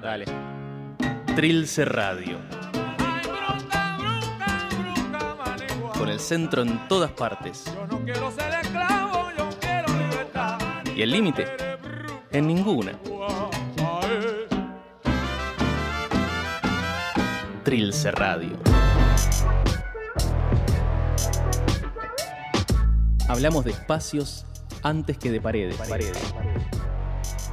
Dale. Trilce Radio. Con el centro en todas partes. ¿Y el límite? En ninguna. Trilce Radio. Hablamos de espacios antes que de paredes.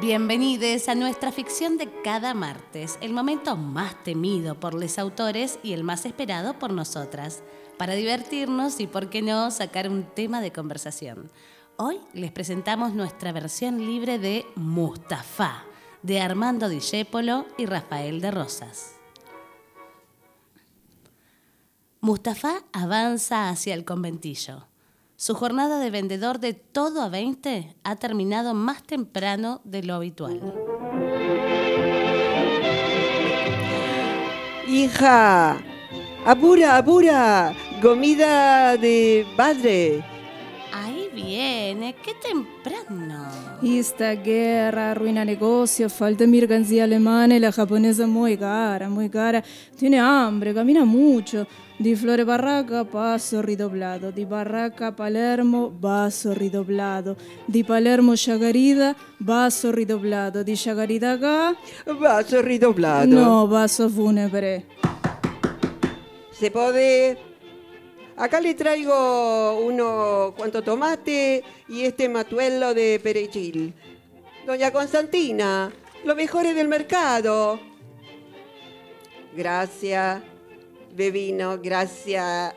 Bienvenidos a nuestra ficción de cada martes, el momento más temido por los autores y el más esperado por nosotras, para divertirnos y, por qué no, sacar un tema de conversación. Hoy les presentamos nuestra versión libre de Mustafa, de Armando Discépolo y Rafael de Rosas. Mustafa avanza hacia el conventillo. Su jornada de vendedor de todo a 20 ha terminado más temprano de lo habitual. Hija, apura, apura, comida de padre. Viene, qué temprano. Esta guerra arruina negocio, falta mercancía alemana y la japonesa muy cara, muy cara. Tiene hambre, camina mucho. Di Flore Barraca, paso ridoblado. Di Barraca Palermo, basso ridoblado. Di Palermo Chagarida, basso ridoblado. Di Chagarida acá, Vaso ridoblado. no, basso funebre. ¿Se puede? Acá le traigo uno cuanto tomate y este matuelo de perejil. Doña Constantina, lo mejores del mercado. Gracias, Bebino, gracias.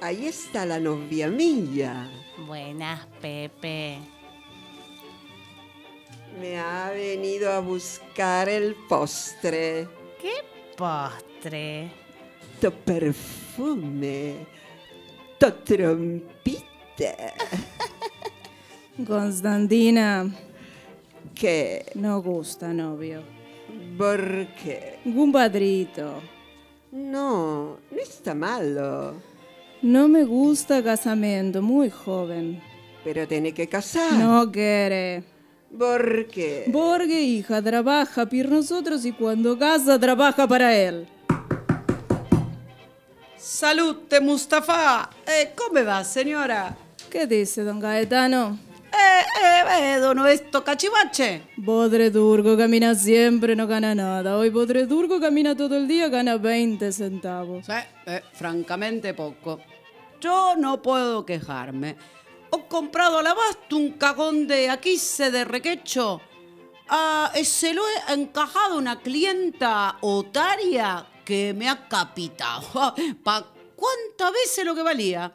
Ahí está la novia mía. Buenas, Pepe. Me ha venido a buscar el postre. ¿Qué postre? Perfume. Tu trompita. Constantina, ¿Qué? no gusta novio. ¿Por qué? Un padrito. No, no está malo. No me gusta casamiento, muy joven. Pero tiene que casar. No quiere. ¿Por qué? Porque hija trabaja por nosotros y cuando casa trabaja para él. Salute Mustafa! Eh, come va, signora? ¿Qué dice don Gaetano? Eh, eh, vedo, no esto cachivache. Bodredurgo camina siempre, no gana nada. Hoy Bodredurgo camina todo el día, gana 20 centavos. Sí, eh, francamente poco. Yo no puedo quejarme. He comprado al abasto un cagón de aquise de requecho. Ah, eh, se lo he encajado una clienta otaria que me ha capitado. ¿Pa cuántas veces lo que valía?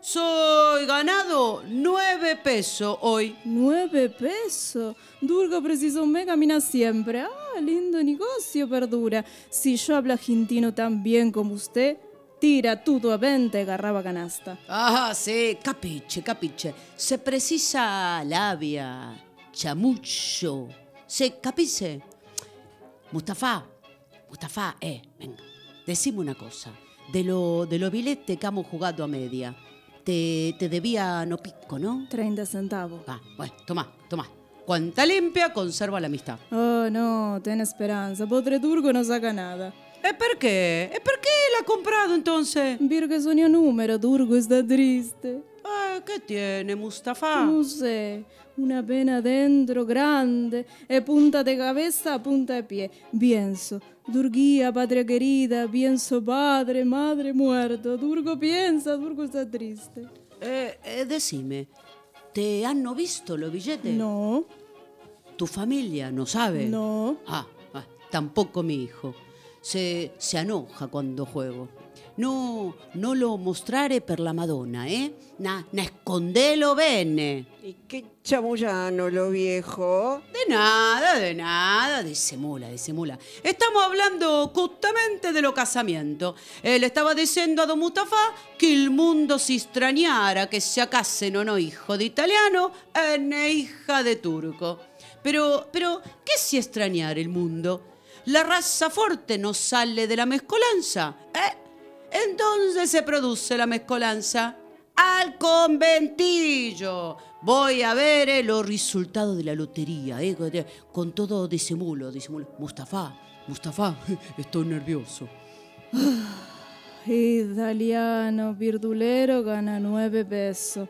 Soy ganado nueve pesos hoy. Nueve pesos. Durgo preciso mes, camina siempre. Ah, lindo negocio, perdura. Si yo hablo argentino tan bien como usted, tira todo a 20 y agarraba canasta. Ah, sì, capisce, capisce. Se precisa labia, chamucho. Se capisce. Mustafa, Mustafa, eh, venga, decime una cosa. De lo, de los billetes que hemos jugado a media, te, te debía no pico, ¿no? 30 centavos. Ah, bueno, toma, toma. Cuanta limpia, conserva la amistad. Oh, no, ten esperanza. Bodredurgo no saca nada. ¿E perché? ¿E perché l'ha comprato entonces? Porque soñó número, Durgo está triste. ¿Qué tiene, Mustafa? No sé, una pena dentro grande, e punta de cabeza a punta de pie. Pienso, Durguía, patria querida, pienso padre, madre muerto. Durgo piensa, Durgo está triste. Eh, eh, decime, ¿te hanno visto los billetes? No, ¿Tu familia no sabe? no. Ah, ah, tampoco mi hijo. Se, se enoja cuando juego. No, no lo mostrare per la Madonna, eh? Na, nascondelo bene. ¿Y qué chamullano lo viejo? De nada, de nada, disimula, disimula. Estamos hablando justamente de lo casamiento. Él estaba diciendo a Don Mustafa que el mundo si extrañara que se acasen o no hijo de italiano e hija de turco. Pero, pero, ¿qué si extrañar el mundo? La raza fuerte no sale de la mezcolanza, ¿eh? Entonces se produce la mezcolanza al conventillo. Voy a ver eh, los resultados de la lotería, eh, con todo disimulo, disimulo. Mustafa, Mustafa, estoy nervioso. Italiano, virdulero gana nueve pesos.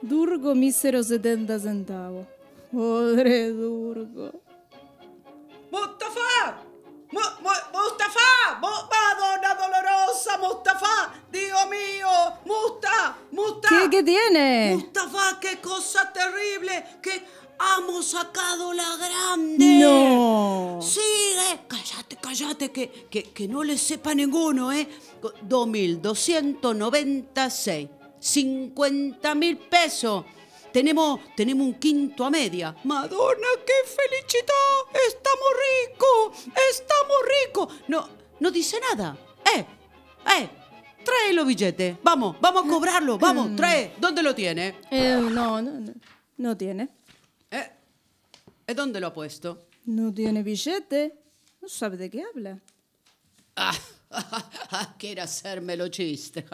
Durgo mísero 70 centavos. Pobre Durgo. ¡Mustafa! Mu- mu- ¡Mustafa! Mu- ¡Madonna dolorosa! ¡Mustafa! ¡Dios mío! ¡Musta! ¡Musta! ¿Qué, qué tiene? Mustafa, qué cosa terrible que hemos sacado la grande. No. Sigue, cállate, cállate, que, que, que no le sepa ninguno, ¿eh? 2.296, 50 mil pesos. Tenemos, tenemos un quinto a media. Madonna, qué felicidad. Estamos ricos, estamos ricos. No, no dice nada. Eh, eh, trae los billetes. Vamos, vamos a cobrarlo. Vamos, trae. ¿Dónde lo tiene? Eh, no, no, no, no tiene. Eh, ¿eh, ¿Dónde lo ha puesto? No tiene billete. No sabe de qué habla. Ah, quiere hacérmelo chiste.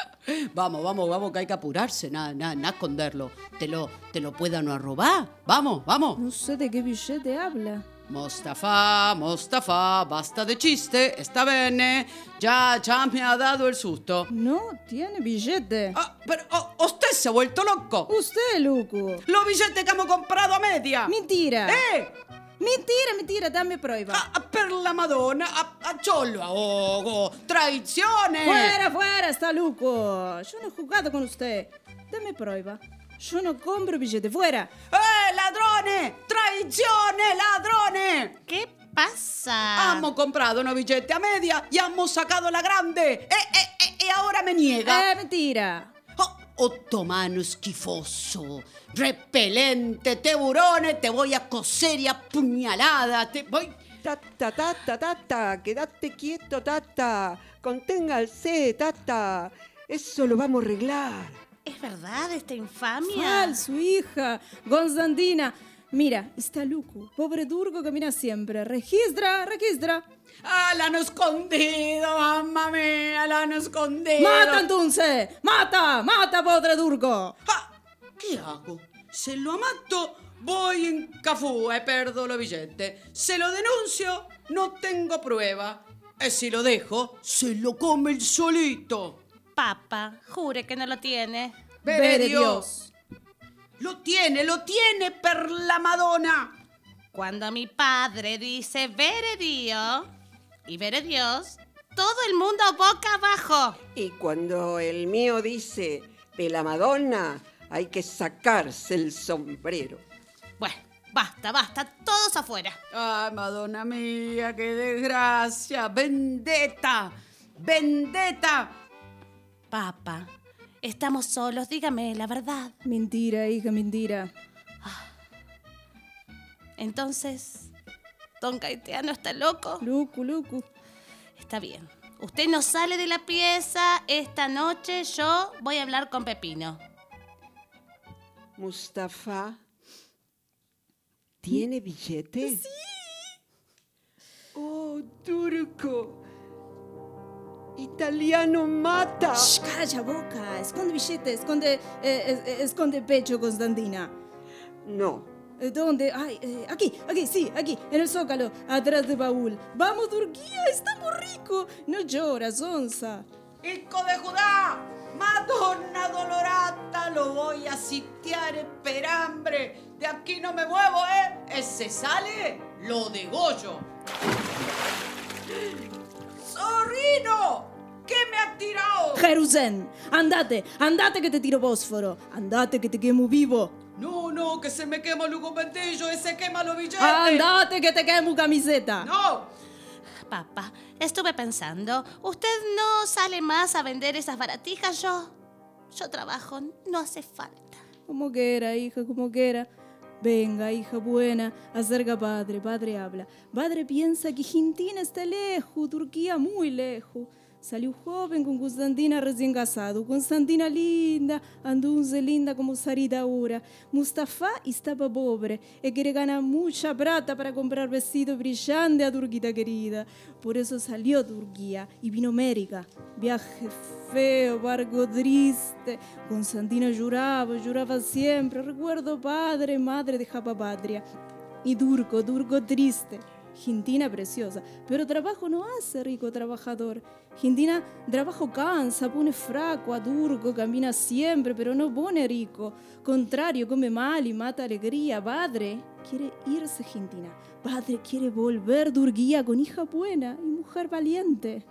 vamos, vamos, vamos, que hay que apurarse, nada, nada, nada esconderlo. Te lo, te lo puedan robar. Vamos, vamos. No sé de qué billete habla. Mostafa, Mostafa, basta de chiste, está bene. Ya, ya me ha dado el susto. No tiene billete. Ah, pero oh, usted se ha vuelto loco. Usted, Luco. Los billetes que hemos comprado a media. Mentira. ¡Eh! Mentira, mentira, dame prueba. Ah, ah, per la Madonna, a, a Cholo ahogo, traiciones. Fuera, fuera, está Luco. Yo no he jugado con usted. Dame prueba. Yo no compro billete. Fuera. ¡Eh, ladrones! ¡Traiciones, ladrones! ¿Qué pasa? Hemos comprado unos billetes a media y hemos sacado la grande. ¡Eh, eh, eh! Y ahora me niega. Eh, mentira. Oh, ottomano schifoso, repelente, tiburones, te voy a coser y a puñalada, te voy... Tata, tata, tata, quédate quieto, tata. Conténganse, tata. Eso lo vamos a arreglar. ¿Es verdad esta infamia? Falso, hija. Gonzandina. Mira, está Luco. Pobre Durgo camina siempre. Registra, registra. ¡Ah, la han escondido, mamma mía! ¡La han escondido! ¡Mata entonces! ¡Mata! ¡Mata, pobre Durgo! Ah, ¿Qué hago? Se lo amato, voy en Cafú e perdo los billetes. Se lo denuncio, no tengo prueba. Y si lo dejo, se lo come el solito. Papa, jure que no lo tiene. Vere Dios. Lo tiene, lo tiene per la Madonna. Cuando mi padre dice vere Dio y vere Dios, todo el mundo boca abajo. Y cuando el mío dice de la Madonna, hay que sacarse el sombrero. Bueno, basta, basta, todos afuera. Ay, Madonna mía, qué desgracia. Vendetta, vendetta. Papa, estamos solos, dígame la verdad. Mentira, hija, mentira. Entonces, don Caetiano está loco. Luco, Luco. Está bien. Usted no sale de la pieza. Esta noche yo voy a hablar con Pepino. Mustafa, ¿tiene billete? Sí. Oh, turco. Italiano mata. Shh, calla boca. Esconde billete, esconde, eh, esconde pecho, Constantina. No, Eh, ¿Dónde? Ay, eh, aquí, aquí, sí, aquí, en el zócalo, atrás de baúl. Vamos, Turquía, estamos ricos. No lloras, onza. Hijo de Judá, Madonna dolorata, lo voy a sitiar per hambre. De aquí no me muevo, ¿eh? Ese sale, lo degollo. ¡Zorrino! ¿Qué me ha tirado? Jerusalén, andate, andate que te tiro fósforo. Andate que te quemo vivo. No, no, que se me quema el Hugo Pentillo, ese quema los billetes. Andate que te quemo camiseta. No, Papá, estuve pensando, ¿usted no sale más a vender esas baratijas? Yo, yo trabajo, no hace falta. Como quiera, hija, como quiera. Venga, hija buena, acerca padre, padre habla. Padre piensa que Argentina está lejos, Turquía muy lejos. Salió joven con Constantina recién casado. Constantina linda, andunze linda como Sarita ahora. Mustafa estaba pobre y quiere ganar mucha plata para comprar vestido brillante a Turquita querida. Por eso salió a Turquía y vino a América. Viaje feo, barco triste. Constantina lloraba, lloraba siempre. Recuerdo padre, madre dejaba patria. Y Turco, Turco triste. Argentina preciosa, pero trabajo no hace rico trabajador. Argentina trabajo cansa, pone fraco a Turco, camina siempre, pero no pone rico. Contrario, come mal y mata alegría. Padre quiere irse Argentina. Padre quiere volver Turquía con hija buena y mujer valiente.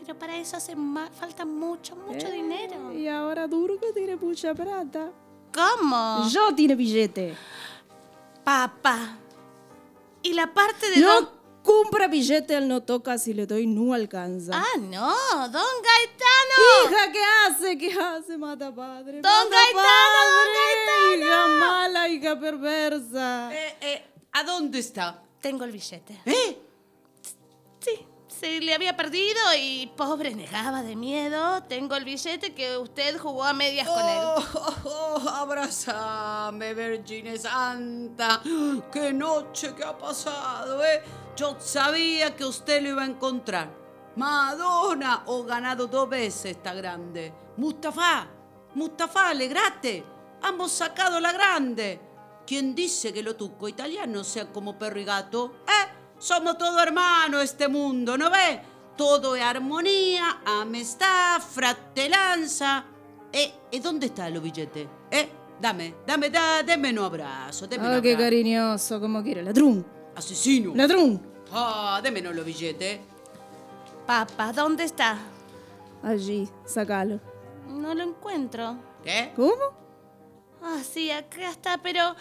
Pero para eso hace falta mucho, mucho Eh, dinero. Y ahora Turco tiene mucha plata. ¿Cómo? Yo tiene billete. Papá. ¿Y la parte de No don... compra billete, él no toca, si le doy no alcanza. Ah, no, don Gaetano. Hija, ¿qué hace? ¿Qué hace? Mata padre. Don mata Gaetano, don padre. Gaetano. Hija mala, hija perversa. Eh, eh, ¿A dónde está? Tengo el billete. ¿Eh? Sí, sí, le había perdido y pobre negaba de miedo. Tengo el billete que usted jugó a medias con él. Oh, oh, oh, abrázame, Virgine Santa. Qué noche que ha pasado, ¿eh? Yo sabía que usted lo iba a encontrar. Madonna, ho ganado dos veces esta grande. Mustafa, Mustafa, alegrate. Hemos sacado la grande. ¿Quién dice que los tucos italianos sean como perro y gato? ¿Eh? Somos todos hermanos este mundo, ¿no ve? Todo es armonía, amistad, fratelanza. Eh, ¿y dónde está los billetes? Eh, dame, dame, da, deme un abrazo, deme un Ah, qué cariñoso, como quiere. Ladrón, Asesino. ladrón. Ah, deme los billetes. Papá, ¿dónde está? Allí, sacalo. No lo encuentro. ¿Qué? ¿Cómo? Ah, sí, acá está, pero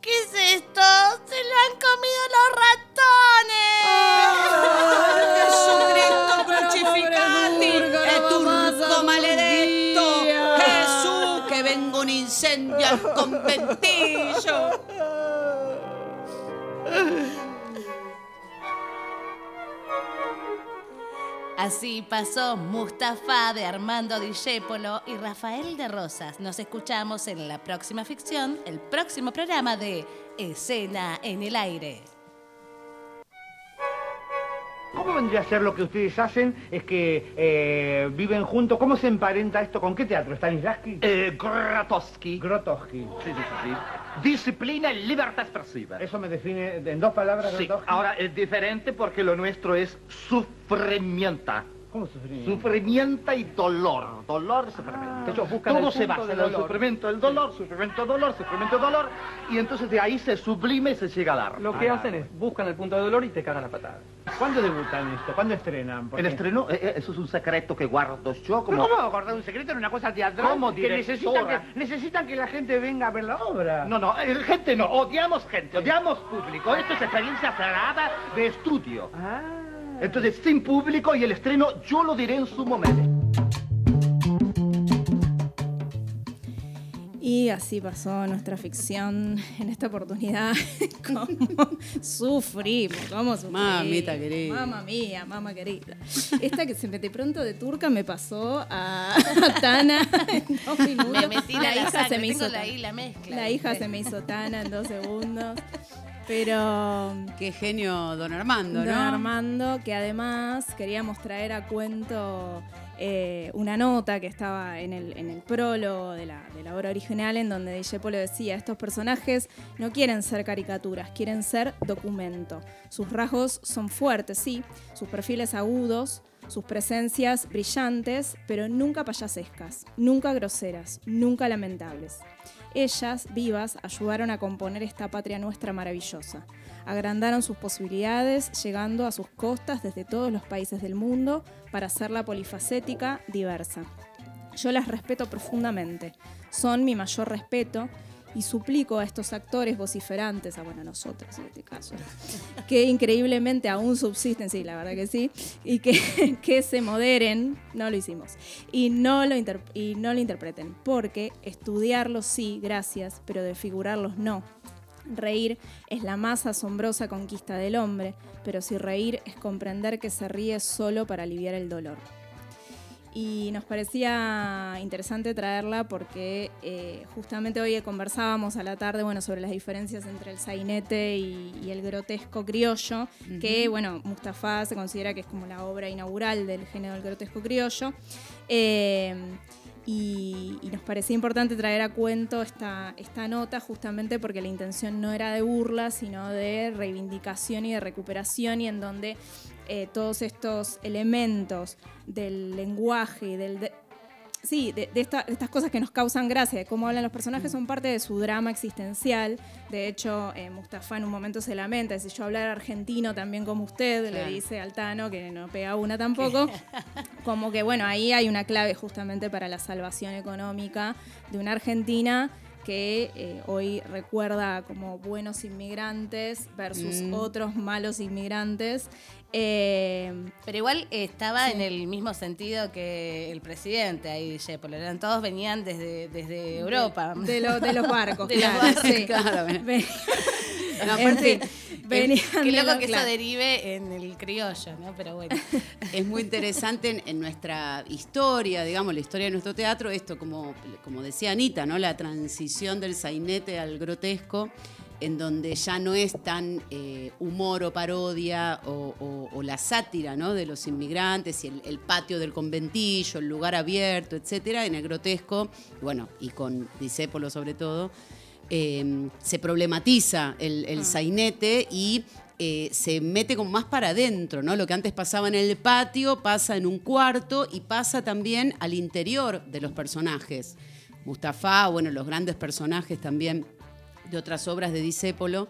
¿qué es esto? Se lo han comido los ratones. Jesucristo crucificati Turco, e la mamma turco sa maledetto. Gesù che vengo un incendio al conventillo Así pasó Mustafa de Armando Discépolo y Rafael de Rosas. Nos escuchamos en la próxima ficción, el próximo programa de Escena en el Aire. ¿Cómo vendría a ser lo que ustedes hacen? Es que eh, viven juntos. ¿Cómo se emparenta esto? ¿Con qué teatro? ¿Stanislavski? Eh, Grotowski. Grotowski. Sí, sí, sí, sí. Disciplina y libertad expresiva. Eso me define en dos palabras, Sí, Grotowski. ahora es diferente porque lo nuestro es sufrimiento. ¿Cómo sufrir? Sufrimiento y dolor. Dolor sufrimiento. Ellos buscan Todo el se basa en el dolor. sufrimiento, el dolor, sufrimiento, dolor, sufrimiento, dolor. Y entonces de ahí se sublime y se llega al arte. Lo que hacen es buscan el punto de dolor y te cagan a patadas. ¿Cuándo debutan esto? ¿Cuándo estrenan? El estreno, eh, eh, eso es un secreto que guardo yo como... ¿Pero ¿Cómo a guardar un secreto en una cosa teatral? Como que necesitan que, necesitan que la gente venga a ver la obra. No, no, eh, gente no, odiamos gente, odiamos público. Esto es experiencia cerrada de estudio. Ah. Entonces, sin público y el estreno, yo lo diré en su momento. Y así pasó nuestra ficción en esta oportunidad. Cómo sufrimos, cómo sufrimos. Mamita querida. Mamma mía, mamá querida. Esta que se me de pronto de turca me pasó a, a Tana en dos minutos. Me metí la, la hija se me hizo la, mezcla. La hija se me hizo Tana en dos segundos. Pero Qué genio don Armando, Don ¿no? Armando, que además queríamos traer a cuento eh, una nota que estaba en el, en el prólogo de la, de la obra original, en donde Discepolo decía, estos personajes no quieren ser caricaturas, quieren ser documento. Sus rasgos son fuertes, sí, sus perfiles agudos, sus presencias brillantes, pero nunca payasescas, nunca groseras, nunca lamentables. Ellas, vivas, ayudaron a componer esta patria nuestra maravillosa. Agrandaron sus posibilidades, llegando a sus costas desde todos los países del mundo para hacerla polifacética, diversa. Yo las respeto profundamente, son mi mayor respeto y suplico a estos actores vociferantes, a bueno, nosotros en este caso, que increíblemente aún subsisten, sí, la verdad que sí, y que, que se moderen, no lo hicimos, y no lo, y no lo interpreten, porque estudiarlos sí, gracias, pero desfigurarlos no. Reír es la más asombrosa conquista del hombre, pero si reír es comprender que se ríe solo para aliviar el dolor y nos parecía interesante traerla porque eh, justamente hoy conversábamos a la tarde bueno, sobre las diferencias entre el sainete y, el grotesco criollo, que bueno, Mustafa se considera que es como la obra inaugural del género del grotesco criollo. Eh, y, nos parecía importante traer a cuento esta, esta nota justamente porque la intención no era de burla, sino de reivindicación y de recuperación y en donde eh, todos estos elementos del lenguaje, del, sí, de, estas cosas que nos causan gracia, de cómo hablan los personajes, son parte de su drama existencial. De hecho, eh, Mustafa en un momento se lamenta, si yo hablar argentino también como usted, le dice al Tano, que no pega una tampoco. como que, bueno, ahí hay una clave justamente para la salvación económica de una Argentina que eh, hoy recuerda como buenos inmigrantes versus mm. otros malos inmigrantes. Eh, Pero igual estaba en el mismo sentido que el presidente ahí, Shepard. Eran todos venían desde, desde Europa. De, de los barcos, claro. Sí. claro en fin, Qué loco que eso derive en el criollo, ¿no? Pero bueno. Es muy interesante en, nuestra historia, digamos, la historia de nuestro teatro, esto, como, como decía Anita, ¿no? La transición del sainete al grotesco en donde ya no es tan eh, humor o parodia o, la sátira ¿no? de los inmigrantes y el, patio del conventillo, el lugar abierto, etcétera, en el grotesco, bueno, y con Disépolo sobre todo, eh, se problematiza el, el ah. sainete y eh, se mete como más para adentro, ¿no? Lo que antes pasaba en el patio pasa en un cuarto y pasa también al interior de los personajes. Mustafa, bueno, los grandes personajes también de otras obras de Disépolo,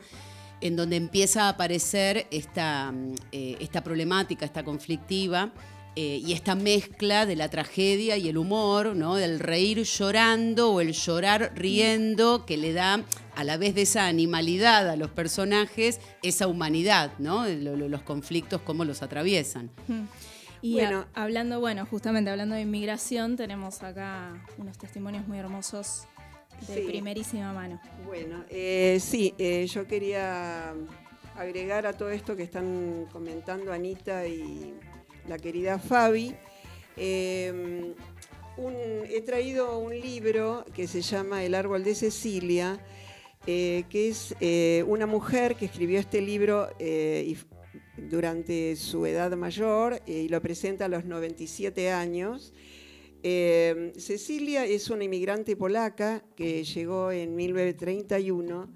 en donde empieza a aparecer esta, mm, eh, esta problemática, esta conflictiva. Eh, y esta mezcla de la tragedia y el humor, ¿no? del reír llorando o el llorar riendo, que le da a la vez de esa animalidad a los personajes, esa humanidad, ¿no? los conflictos, cómo los atraviesan. Y bueno, hablando, bueno, justamente hablando de inmigración, tenemos acá unos testimonios muy hermosos de primerísima mano. Bueno, eh, sí, eh, yo quería agregar a todo esto que están comentando Anita y la querida Fabi. Eh, he traído un libro que se llama El árbol de Cecilia, que es una mujer que escribió este libro durante su edad mayor y lo presenta a los 97 años. Eh, Cecilia es una inmigrante polaca que llegó en 1931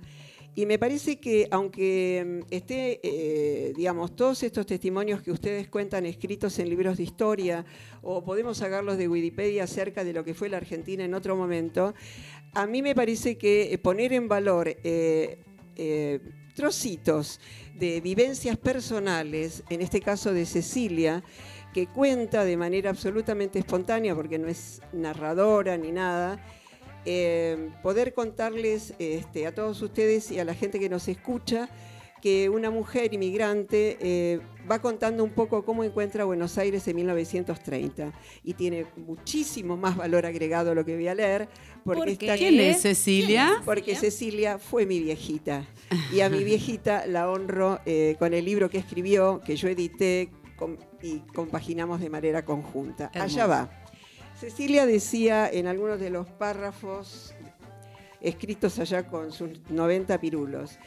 y me parece que aunque mm, esté, eh, digamos, todos estos testimonios que ustedes cuentan escritos en libros de historia o podemos sacarlos de Wikipedia acerca de lo que fue la Argentina en otro momento, a mí me parece que eh, poner en valor trocitos de vivencias personales, en este caso de Cecilia, que cuenta de manera absolutamente espontánea, porque no es narradora ni nada, eh, poder contarles este, a todos ustedes y a la gente que nos escucha que una mujer inmigrante eh, va contando un poco cómo encuentra Buenos Aires en 1930 y tiene muchísimo más valor agregado lo que voy a leer. Porque ¿Quién es Cecilia? Porque Cecilia fue mi viejita y a mi viejita la honro eh, con el libro que escribió, que yo edité, y compaginamos de manera conjunta. Allá va. Cecilia decía en algunos de los párrafos escritos allá con sus 90 pirulos,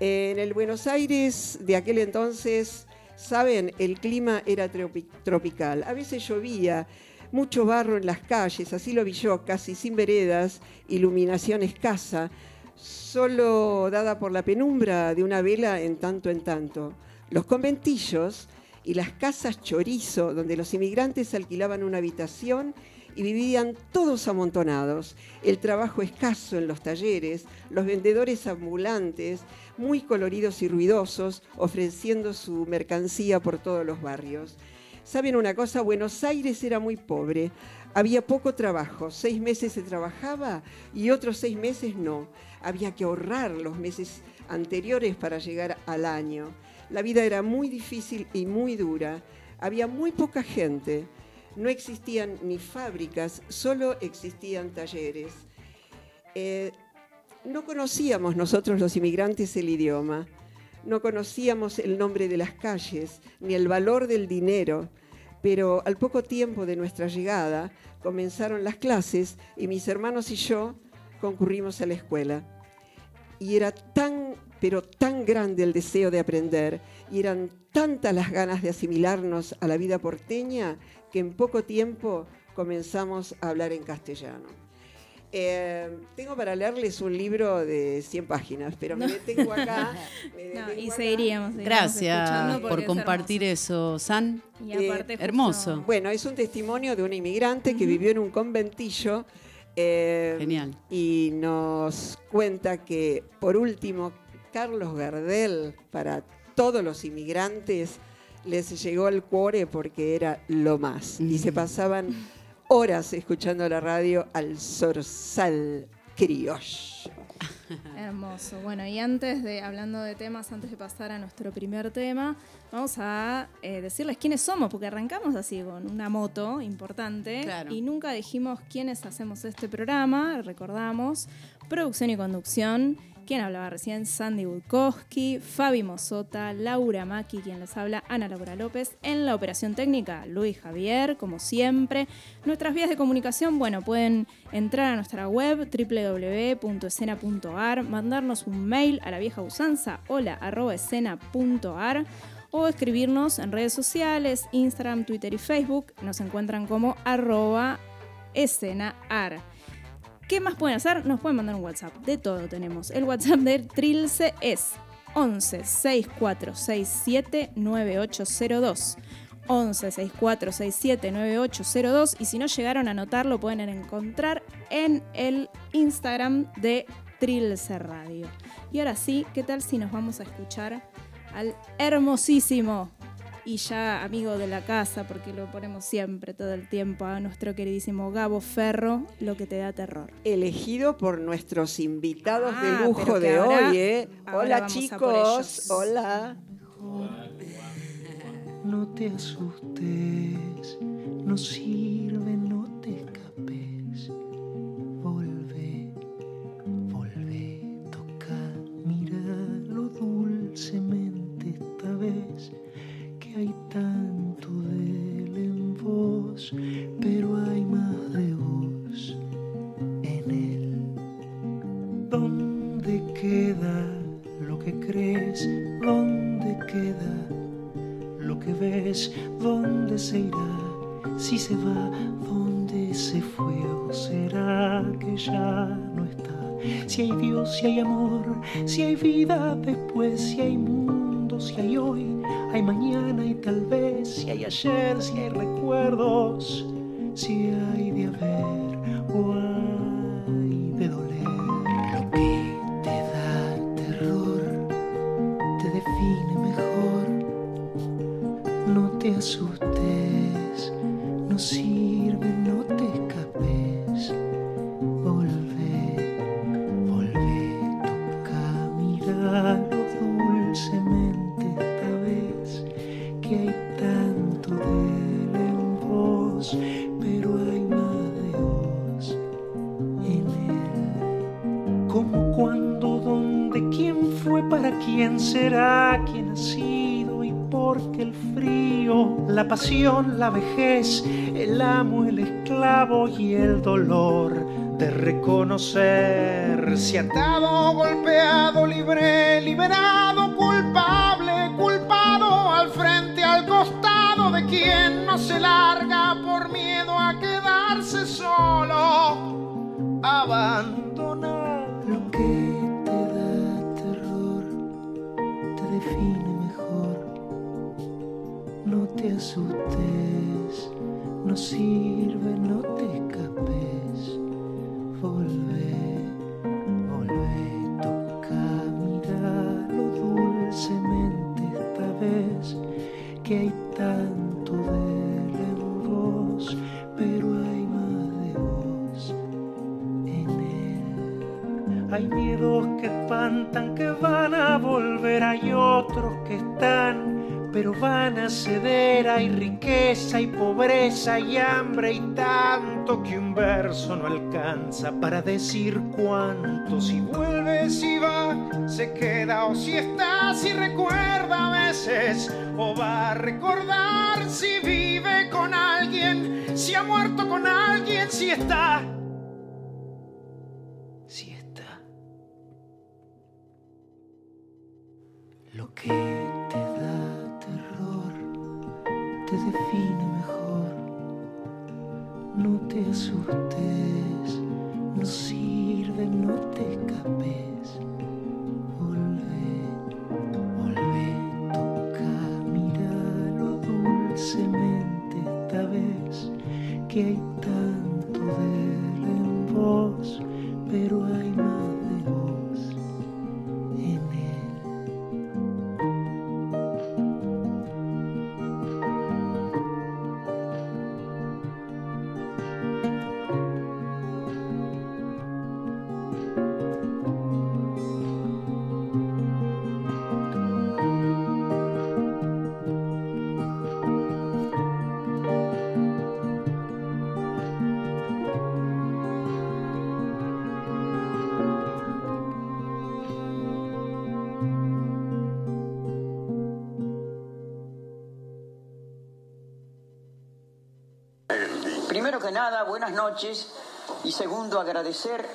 en el Buenos Aires de aquel entonces, saben, el clima era tropical. A veces llovía, mucho barro en las calles, así lo vi yo, casi sin veredas, iluminación escasa, solo dada por la penumbra de una vela en tanto en tanto. Los conventillos y las casas chorizo, donde los inmigrantes alquilaban una habitación y vivían todos amontonados, el trabajo escaso en los talleres, los vendedores ambulantes, muy coloridos y ruidosos, ofreciendo su mercancía por todos los barrios. ¿Saben una cosa? Buenos Aires era muy pobre. Había poco trabajo. Seis meses se trabajaba y otros seis meses no. Había que ahorrar los meses anteriores para llegar al año. La vida era muy difícil y muy dura. Había muy poca gente. No existían ni fábricas, solo existían talleres. Eh, no conocíamos nosotros los inmigrantes el idioma, no conocíamos el nombre de las calles ni el valor del dinero, pero al poco tiempo de nuestra llegada comenzaron las clases y mis hermanos y yo concurrimos a la escuela. Y era tan, pero tan grande el deseo de aprender y eran tantas las ganas de asimilarnos a la vida porteña que en poco tiempo comenzamos a hablar en castellano. Eh, tengo para leerles un libro de 100 páginas, pero me detengo acá. y seguiríamos, Gracias por compartir eso, San. Eh, hermoso. Bueno, es un testimonio de un inmigrante que vivió en un conventillo. Eh, Genial. Y nos cuenta que, por último, Carlos Gardel, para todos los inmigrantes, les llegó al cuore porque era lo más. Y se pasaban horas escuchando la radio al Sorsal Criollo. Hermoso. Bueno, y antes de, hablando de temas, antes de pasar a nuestro primer tema, vamos a eh, decirles quiénes somos, porque arrancamos así con una moto importante y nunca dijimos quiénes hacemos este programa. Recordamos, producción y conducción quien hablaba recién, Sandy Budkowski, Fabi Mosota, Laura Maki, quien les habla, Ana Laura López. En la operación técnica, Luis Javier, como siempre. Nuestras vías de comunicación, bueno, pueden entrar a nuestra web www.escena.ar, mandarnos un mail a la vieja usanza, hola o escribirnos en redes sociales, Instagram, Twitter y Facebook. Nos encuentran como arroba escenaar. ¿Qué más pueden hacer? Nos pueden mandar un WhatsApp. De todo tenemos. El WhatsApp de Trilce es 11 6467 9802. 11 6467 9802 y si no llegaron a anotar lo pueden encontrar en el Instagram de Trilce Radio. Y ahora sí, ¿qué tal si nos vamos a escuchar al hermosísimo y ya amigo de la casa, porque lo ponemos siempre, todo el tiempo, a nuestro queridísimo Gabo Ferro, lo que te da terror. Elegido por nuestros invitados de ah, lujo de hoy, ¿eh? Hola chicos, hola. No te asustes, no sirve, irá? Si se va, ¿dónde se fue? ¿O será que ya no está? Si hay Dios, si hay amor, si hay vida después, si hay mundo, si hay hoy hay mañana y tal vez, si hay ayer, si hay recuerdos, si hay de haber o quién será, quién ha sido y por qué el frío, la pasión, la vejez, el amo, el esclavo y el dolor de reconocer si atado, golpeado, libre, liberado, culpable, culpado, al frente, al costado de quien no se larga por miedo a quedarse solo, abandonado. no sirve, no te escapes. Volvé, volvé, toca, mirarlo dulcemente esta vez, que hay tanto de él vos, pero hay más de vos en él. Hay miedos que espantan, que van a volver, hay otros que están pero van a ceder. Hay riqueza y pobreza y hambre y tanto que un verso no alcanza para decir cuánto. Si vuelve, si va, se queda o si está, si recuerda a veces o va a recordar si vive con alguien, si ha muerto con alguien, si está. Si está. Lo que asustes, no sirve, no te escapes. Volvé, volvé, toca, míralo dulcemente esta vez que hay tanto de él en vos, pero hay más noches. Y segundo, agradecer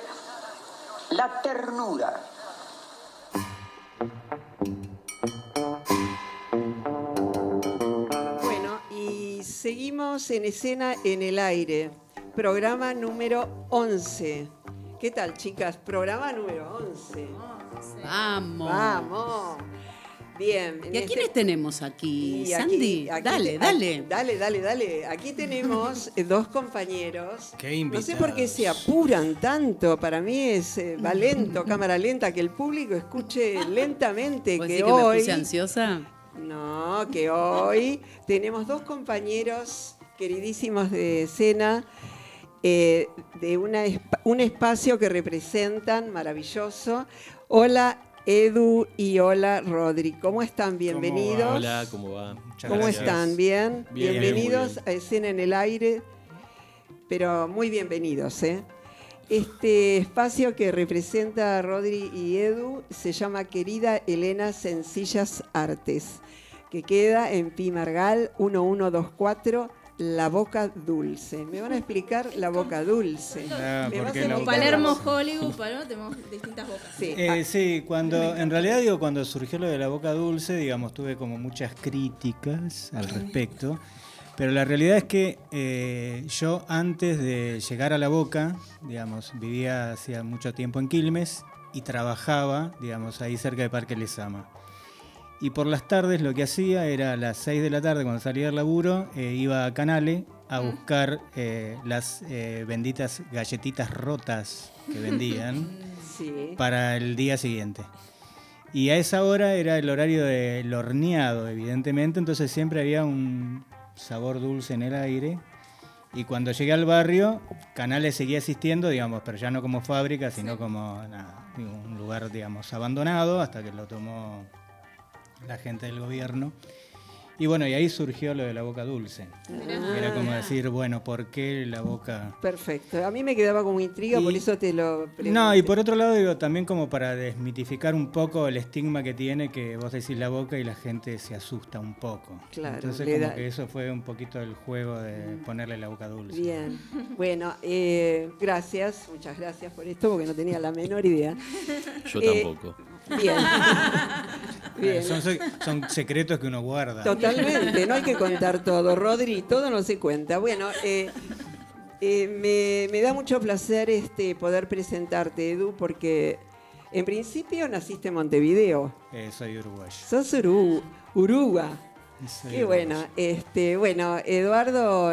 la ternura. Bueno, y seguimos en escena en el aire. Programa número 11. ¿Qué tal, chicas? Programa número 11. Vamos. Vamos. Bien. en ¿Y a este- quiénes tenemos aquí, Sandy? aquí dale, te- dale. dale, dale, dale. Aquí tenemos eh, dos compañeros. Qué No sé por qué se apuran tanto. Para mí es eh, va lento, cámara lenta, que el público escuche lentamente ¿Vos que decís que me hoy. puse ansiosa? No, que hoy tenemos dos compañeros queridísimos de escena eh, de una un espacio que representan maravilloso. Hola Edu y hola Rodri. ¿Cómo están? Bienvenidos. Hola, ¿cómo va? Muchas ¿Cómo gracias. están? ¿Bien? Bien, bienvenidos muy a Escena en el Aire, pero muy bienvenidos. ¿eh? Este espacio que representa a Rodri y Edu se llama Querida Elena Sencillas Artes, que queda en Pimargal 1124. La boca dulce. ¿Me van a explicar la boca dulce? Ah, ¿Me vas porque a la boca- Palermo, Hollywood, Palermo, tenemos distintas bocas. Sí. Eh, sí, cuando en realidad digo cuando surgió lo de la boca dulce, digamos, tuve como muchas críticas al respecto, pero la realidad es que eh, yo antes de llegar a la boca, digamos, vivía hacía mucho tiempo en Quilmes y trabajaba, digamos, ahí cerca de Parque Lesama. Y por las tardes lo que hacía era a las 6 de la tarde, cuando salía del laburo, eh, iba a Canale a buscar eh, las eh, benditas galletitas rotas que vendían Sí. para el día siguiente. Y a esa hora era el horario del horneado, evidentemente, entonces siempre había un sabor dulce en el aire. Y cuando llegué al barrio, Canales seguía existiendo, digamos, pero ya no como fábrica, sino como nada, un lugar, digamos, abandonado, hasta que lo tomó la gente del gobierno. Y bueno, y ahí surgió lo de la boca dulce. Era como decir, bueno, ¿por qué la boca...? Perfecto. A mí me quedaba como intriga, Y- por eso te lo pregunté. No, y por otro lado, digo, también como para desmitificar un poco el estigma que tiene que vos decís la boca y la gente se asusta un poco. Claro, Entonces, como da- que eso fue un poquito el juego de ponerle la boca dulce. Bien, bueno, eh, gracias, muchas gracias por esto, porque no tenía la menor idea. Yo Eh, tampoco. Bien. Bien. Son, se- son secretos que uno guarda. Totalmente, no hay que contar todo, Rodri, todo no se cuenta. Bueno, eh, eh, me, me da mucho placer este, poder presentarte, Edu, porque en principio naciste en Montevideo. Eh, soy uruguayo. Sos Uru, Uruguay. Qué bueno. Este, bueno, Eduardo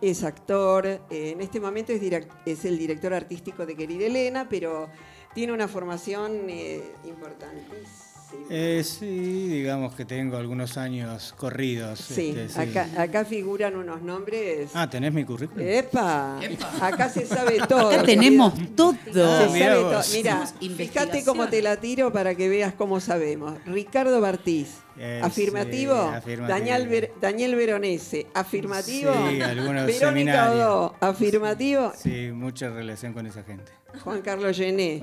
es actor, en este momento es, es el director artístico de Querida Elena, pero tiene una formación eh, importantísima Eh, sí, digamos que tengo algunos años corridos. Sí, este, Acá, acá figuran unos nombres. Ah, ¿tenés mi currículum? ¡Epa! Acá se sabe todo. Acá tenemos todo. Se Mirá sabe vos. todo. Mira, fíjate cómo te la tiro para que veas cómo sabemos. Ricardo Bartiz, Eh, afirmativo. sí, afirmativo. Daniel, Ver- Daniel Veronese, afirmativo. Sí, algunos Verónica. Odó, afirmativo. Sí, mucha relación con esa gente. Juan Carlos Gené,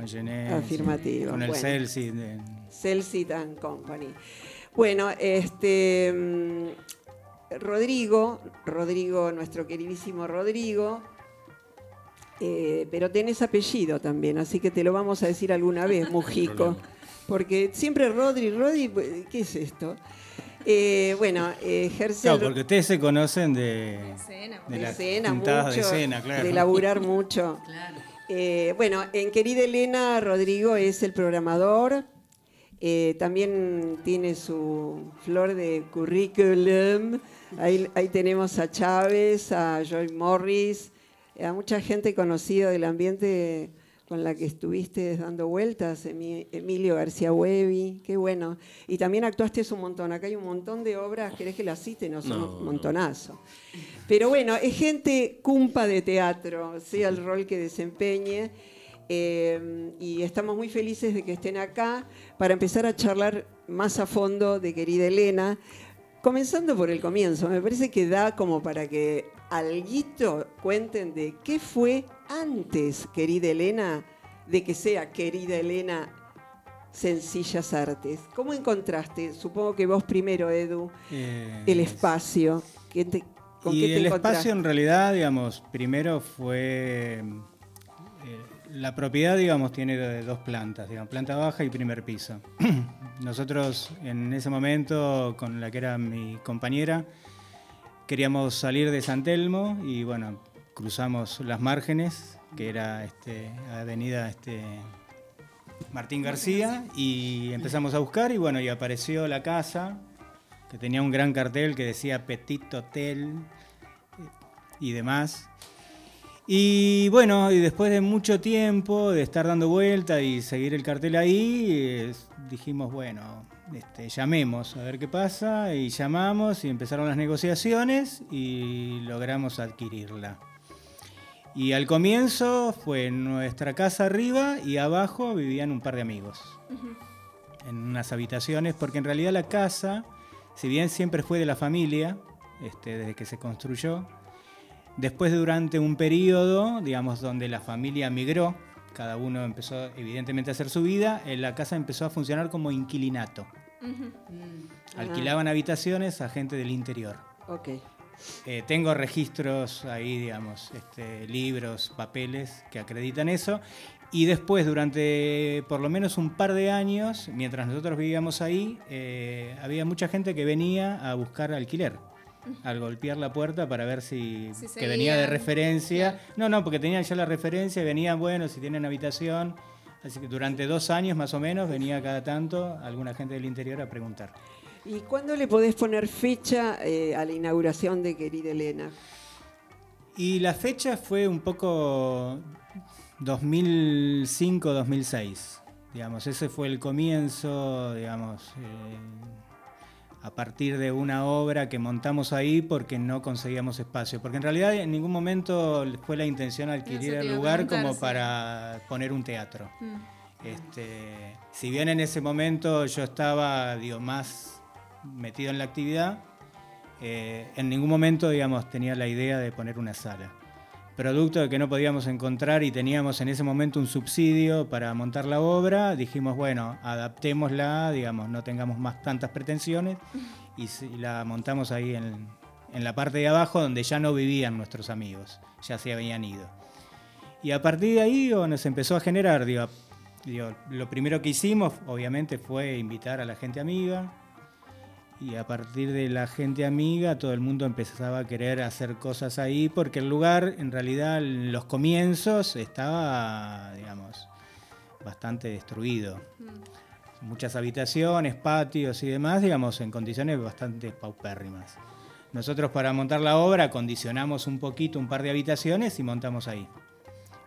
afirmativo. sí, Con el Bueno. Celsi. de- Celsit and Company. Bueno, este mm, Rodrigo, Rodrigo, nuestro queridísimo Rodrigo, eh, pero tenés apellido también, así que te lo vamos a decir alguna vez, Mujico, porque siempre Rodri, Rodri, pues, ¿qué es esto? Eh, bueno, eh, ejerce No, el- porque ustedes se conocen de, de de las cena juntadas mucho, de cena, claro. de laburar mucho. Eh, bueno, en Querida Elena, Rodrigo es el programador. Eh, también tiene su flor de currículum. Ahí, ahí tenemos a Chávez, a Joy Morris, a mucha gente conocida del ambiente con la que estuviste dando vueltas, Emi- Emilio García Huevi, qué bueno. Y también actuaste un montón, acá hay un montón de obras, ¿querés que las cite? No, son No, un montonazo. Pero bueno, es gente cumpa de teatro, sea el rol que desempeñe. Eh, y estamos muy felices de que estén acá para empezar a charlar más a fondo de querida Elena. Comenzando por el comienzo, me parece que da como para que alguito cuenten de qué fue antes, querida Elena, de que sea querida Elena Sencillas Artes. ¿Cómo encontraste, supongo que vos primero, Edu, Eh, el espacio? ¿Qué te- ¿Con y qué te el encontraste? espacio en realidad, digamos, primero fue... eh, la propiedad, digamos, tiene dos plantas, digamos, planta baja y primer piso. Nosotros en ese momento, con la que era mi compañera, queríamos salir de San Telmo y bueno, cruzamos las márgenes, que era este, Avenida este, Martín García, y empezamos a buscar y bueno, y apareció la casa, que tenía un gran cartel que decía Petit Hotel y demás. Y bueno, y después de mucho tiempo de estar dando vuelta y seguir el cartel ahí, eh, dijimos, bueno, este, llamemos a ver qué pasa, y llamamos y empezaron las negociaciones y logramos adquirirla. Y al comienzo fue nuestra casa arriba y abajo vivían un par de amigos en unas habitaciones, porque en realidad la casa, si bien siempre fue de la familia, este, desde que se construyó, después durante un periodo, digamos, donde la familia migró, cada uno empezó evidentemente a hacer su vida, la casa empezó a funcionar como inquilinato. Alquilaban habitaciones a gente del interior. Ok. Eh, tengo registros ahí, digamos, este, libros, papeles que acreditan eso. Y después, durante por lo menos un par de años, mientras nosotros vivíamos ahí, eh, había mucha gente que venía a buscar alquiler, al golpear la puerta para ver si, Si que venía de referencia. No, no, porque tenían ya la referencia, y venían, bueno, si tienen habitación. Así que durante dos años más o menos venía cada tanto alguna gente del interior a preguntar. ¿Y cuándo le podés poner fecha eh, a la inauguración de Querida Elena? Y la fecha fue un poco 2005-2006. Digamos, ese fue el comienzo, digamos, eh, a partir de una obra que montamos ahí porque no conseguíamos espacio. Porque en realidad en ningún momento fue la intención adquirir el lugar como para poner un teatro. Mm. Este, si bien en ese momento yo estaba digo, más metido en la actividad, eh, en ningún momento digamos, tenía la idea de poner una sala. Producto de que no podíamos encontrar y teníamos en ese momento un subsidio para montar la obra, dijimos, bueno, adaptémosla, digamos, no tengamos más tantas pretensiones y, la montamos ahí en, en la parte de abajo donde ya no vivían nuestros amigos, ya se habían ido. Y a partir de ahí nos empezó a generar, digo, digo, lo primero que hicimos obviamente fue invitar a la gente amiga y a partir de la gente amiga todo el mundo empezaba a querer hacer cosas ahí porque el lugar en realidad en los comienzos estaba, digamos, bastante destruido. Muchas habitaciones, patios y demás, digamos, en condiciones bastante paupérrimas. Nosotros para montar la obra condicionamos un poquito un par de habitaciones y montamos ahí.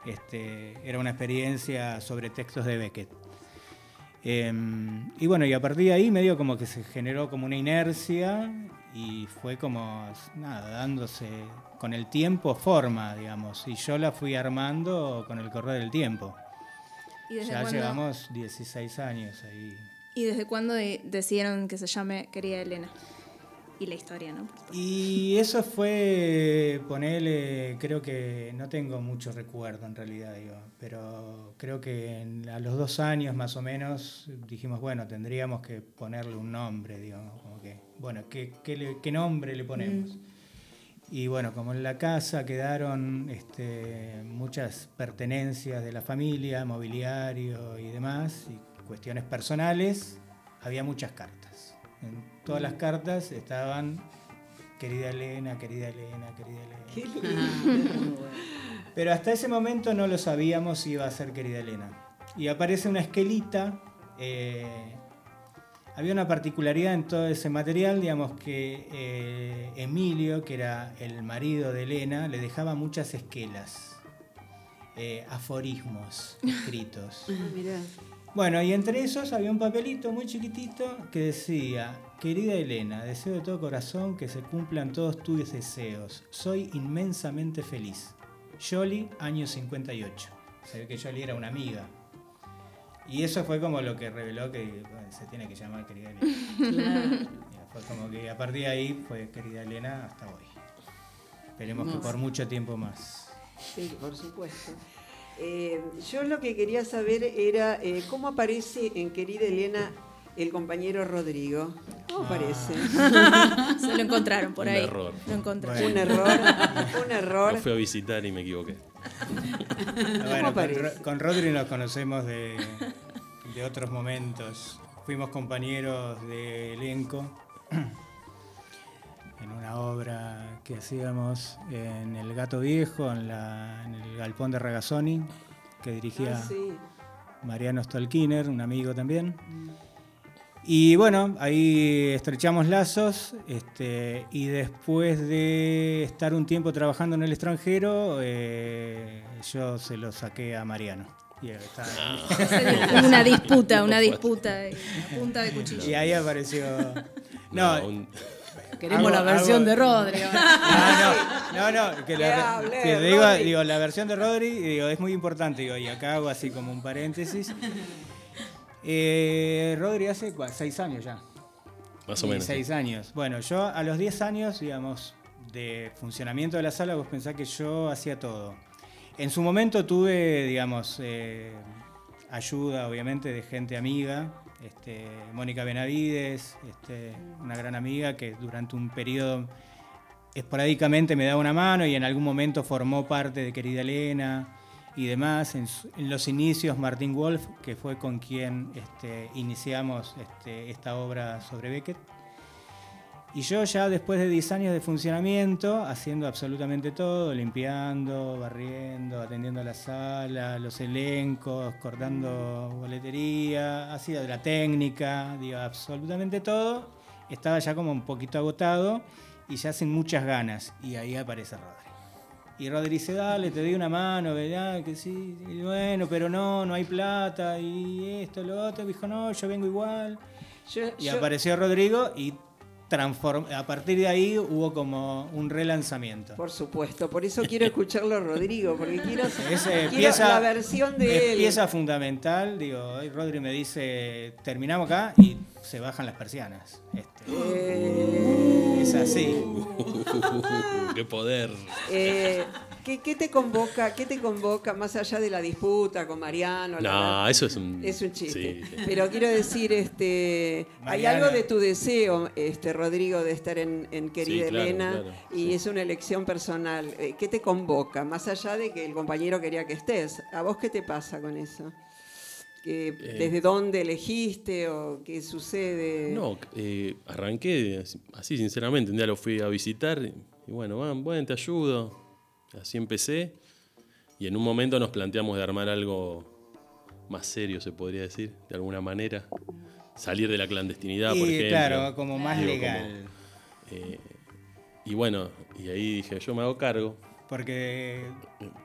Este, era una experiencia sobre textos de Beckett. Em, y bueno, y a partir de ahí medio como que se generó como una inercia y fue como, nada, dándose con el tiempo forma, digamos. Y yo la fui armando con el correr del tiempo. ya llevamos 16 años ahí. ¿Y desde cuándo decidieron que se llame Querida Elena? Y la historia, ¿no? Y eso fue ponerle, creo que no tengo mucho recuerdo en realidad, digo, pero creo que a los dos años más o menos dijimos, bueno, tendríamos que ponerle un nombre, digamos, como que, bueno, ¿qué, qué, nombre le ponemos? Y bueno, como en la casa quedaron este, muchas pertenencias de la familia, mobiliario y demás, y cuestiones personales, había muchas cartas. En todas las cartas estaban querida Elena, querida Elena, querida Elena. Pero hasta ese momento no lo sabíamos si iba a ser querida Elena. Y aparece una esquelita. Eh, había una particularidad en todo ese material, digamos que eh, Emilio, que era el marido de Elena, le dejaba muchas esquelas, eh, aforismos escritos. Ah, bueno, y entre esos había un papelito muy chiquitito que decía, querida Elena, deseo de todo corazón que se cumplan todos tus deseos. Soy inmensamente feliz. Jolly, año 58. Se ve que Jolly era una amiga. Y eso fue como lo que reveló que se tiene que llamar querida Elena. Fue como que a partir de ahí fue querida Elena hasta hoy. Esperemos que por mucho tiempo más. Sí, por supuesto. Eh, yo lo que quería saber era eh, cómo aparece en Querida Elena el compañero Rodrigo. ¿Cómo ah. aparece? Se lo encontraron por ahí. Un error. Lo encontraron. Un error. Un error. Lo fui a visitar y me equivoqué. bueno, con, con Rodri nos conocemos de, de otros momentos. Fuimos compañeros de elenco en una obra que hacíamos en El Gato Viejo, en, el Galpón de Ragazzoni, que dirigía ah, Mariano Stolkiner, un amigo también. Y bueno, ahí estrechamos lazos este, y después de estar un tiempo trabajando en el extranjero, eh, yo se lo saqué a Mariano. una disputa, una disputa, una punta de cuchillo. Y ahí apareció... No, Queremos la versión de Rodri. No, no, no, que la, digo, digo, la versión de Rodri digo, es muy importante, digo, y acá hago así como un paréntesis. Eh, Rodri hace seis años ya. Más o menos. Seis años. Bueno, yo a los diez años, digamos, de funcionamiento de la sala, vos pensás que yo hacía todo. En su momento tuve, digamos, eh, ayuda, obviamente, de gente amiga, este, Mónica Benavides, este, una gran amiga que durante un periodo esporádicamente me daba una mano y en algún momento formó parte de Querida Elena y demás. En, los inicios Martín Wolf, que fue con quien este, iniciamos esta obra sobre Beckett. Y yo ya después de 10 años de funcionamiento, haciendo absolutamente todo, limpiando, barriendo, atendiendo la sala, los elencos, cortando boletería, hacía de la técnica, digo, absolutamente todo, estaba ya como un poquito agotado y ya sin muchas ganas. Y ahí aparece Rodri. Y Rodri dice, dale, te doy una mano, ¿verdad? Que sí, bueno, pero no, no hay plata, y esto, lo otro. Dijo, no, yo vengo igual. y apareció Rodrigo y a partir de ahí hubo como un relanzamiento. Por supuesto, por eso quiero escucharlo Rodrigo, porque quiero, pieza, la versión de él. Pieza fundamental, digo, hoy Rodri me dice, terminamos acá y se bajan las persianas. Este, eh. Es así. ¡Qué poder! Eh, ¿Qué, te convoca, ¿Qué te convoca más allá de la disputa con Mariano? No, eso es un, es un chiste. Pero quiero decir, este, hay algo de tu deseo, este, Rodrigo, de estar en, Querida Elena y es una elección personal. Eh, ¿Qué te convoca? Más allá de que el compañero quería que estés. ¿A vos qué te pasa con eso? Eh, ¿Desde dónde elegiste o qué sucede? No, eh, arranqué así, sinceramente. Un día lo fui a visitar y bueno, bueno, te ayudo Así empecé y en un momento nos planteamos de armar algo más serio, se podría decir, de alguna manera. Salir de la clandestinidad, por ejemplo. Claro, como más legal. Eh, y bueno, y ahí dije, yo me hago cargo. Porque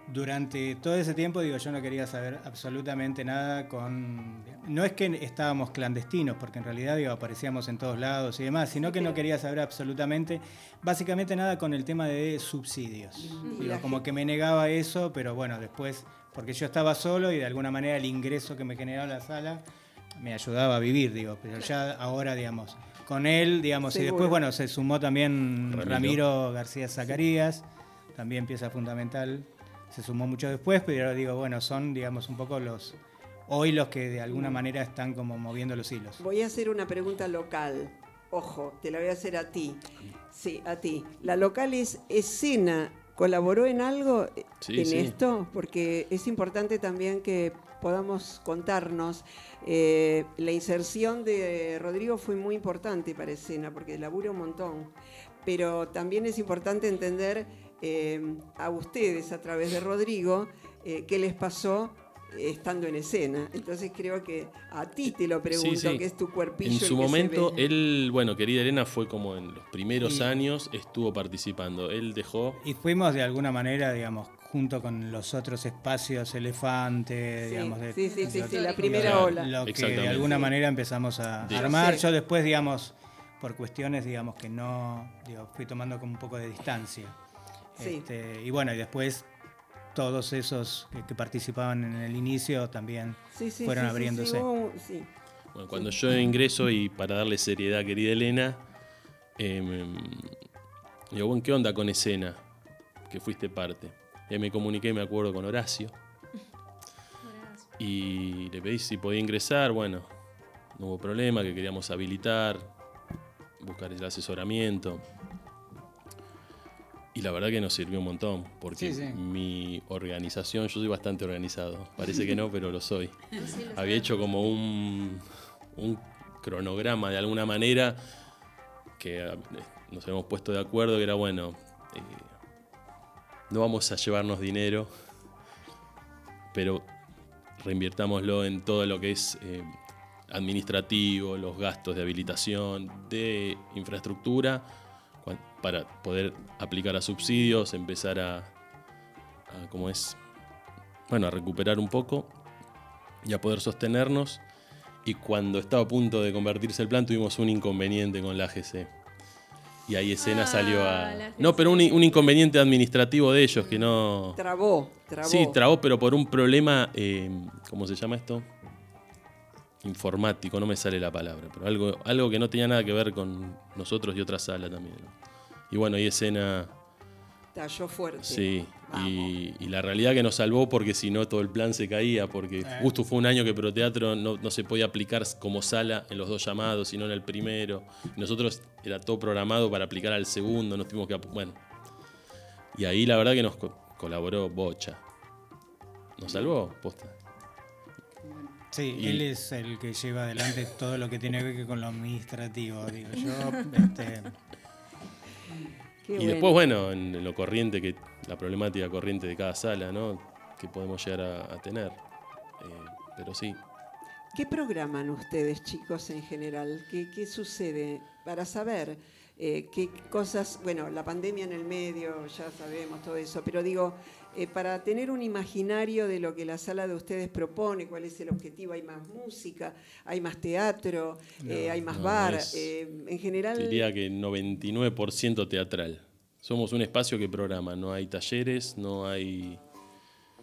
durante todo ese tiempo, digo, yo no quería saber absolutamente nada con... No es que estábamos clandestinos, porque en realidad, digo, aparecíamos en todos lados y demás, sino que no quería saber absolutamente, básicamente nada con el tema de subsidios. Digo, como que me negaba eso, pero bueno, después, porque yo estaba solo y de alguna manera el ingreso que me generaba la sala me ayudaba a vivir, digo, pero ya ahora, digamos, con él, digamos, y después, bueno, se sumó también Ramiro García Zacarías también pieza fundamental, se sumó mucho después, pero ahora digo, bueno, son, digamos, un poco los, hoy los que de alguna mm. manera están como moviendo los hilos. Voy a hacer una pregunta local. Ojo, te la voy a hacer a ti. Sí, a ti. La local es escena. ¿Colaboró en algo en esto? Porque es importante también que podamos contarnos. Eh, la inserción de Rodrigo fue muy importante para escena, porque labura un montón. Pero también es importante entender Em, a ustedes a través de Rodrigo eh, qué les pasó estando en escena. Entonces creo que a ti te lo pregunto, que es tu cuerpillo. En su momento, él, bueno, querida Elena fue como en los primeros años estuvo participando. Él dejó. Y fuimos de alguna manera, digamos, junto con los otros espacios, Elefante, digamos. De, sí, sí, sí, la primera ola. Lo que de alguna manera empezamos a armar. Yo después, digamos, por cuestiones, digamos, que no, digo, fui tomando como un poco de distancia. Este, y bueno, y después todos esos que, participaban en el inicio también fueron abriéndose. Bueno, cuando yo ingreso y para darle seriedad, querida Elena, em, digo, bueno, ¿qué onda con escena? Que fuiste parte. Y me comuniqué, me acuerdo, con Horacio. Y le pedí si podía ingresar, bueno, no hubo problema, que queríamos habilitar, buscar el asesoramiento. Y la verdad que nos sirvió un montón, porque mi organización, yo soy bastante organizado, parece que no, pero lo soy. Había hecho como un, un cronograma de alguna manera que eh, nos hemos puesto de acuerdo que era bueno, eh, no vamos a llevarnos dinero, pero reinvirtámoslo en todo lo que es eh, administrativo, los gastos de habilitación, de infraestructura para poder aplicar a subsidios, empezar a, ¿cómo es? Bueno, a recuperar un poco y a poder sostenernos. Y cuando estaba a punto de convertirse el plan, tuvimos un inconveniente con la AGC. Y ahí escena salió a. Ah, no, pero un, inconveniente administrativo de ellos que no. Trabó, trabó. Sí, trabó, pero por un problema. Eh, ¿Cómo se llama esto? Informático, no me sale la palabra, pero algo, algo que no tenía nada que ver con nosotros y otra sala también. Y bueno, y escena... Talló fuerte. Sí, y, la realidad que nos salvó porque si no todo el plan se caía, porque eh. justo fue un año que Proteatro no, no se podía aplicar como sala en los dos llamados, sino en el primero. nosotros era todo programado para aplicar al segundo, nos tuvimos que... Bueno, y ahí la verdad que nos colaboró Bocha. Nos salvó, posta. Sí, él es el que lleva adelante todo lo que tiene que ver con lo administrativo, digo yo. Este, y después, bueno, en lo corriente, que la problemática corriente de cada sala, ¿no? Que podemos llegar a, tener. Eh, pero sí. ¿Qué programan ustedes, chicos, en general? ¿Qué, sucede? Para saber eh, qué cosas, bueno, la pandemia en el medio, ya sabemos todo eso, pero digo, eh, para tener un imaginario de lo que la sala de ustedes propone, cuál es el objetivo, hay más música, hay más teatro, hay más bar, en general... Diría que 99% teatral. Somos un espacio que programa, no hay talleres, no hay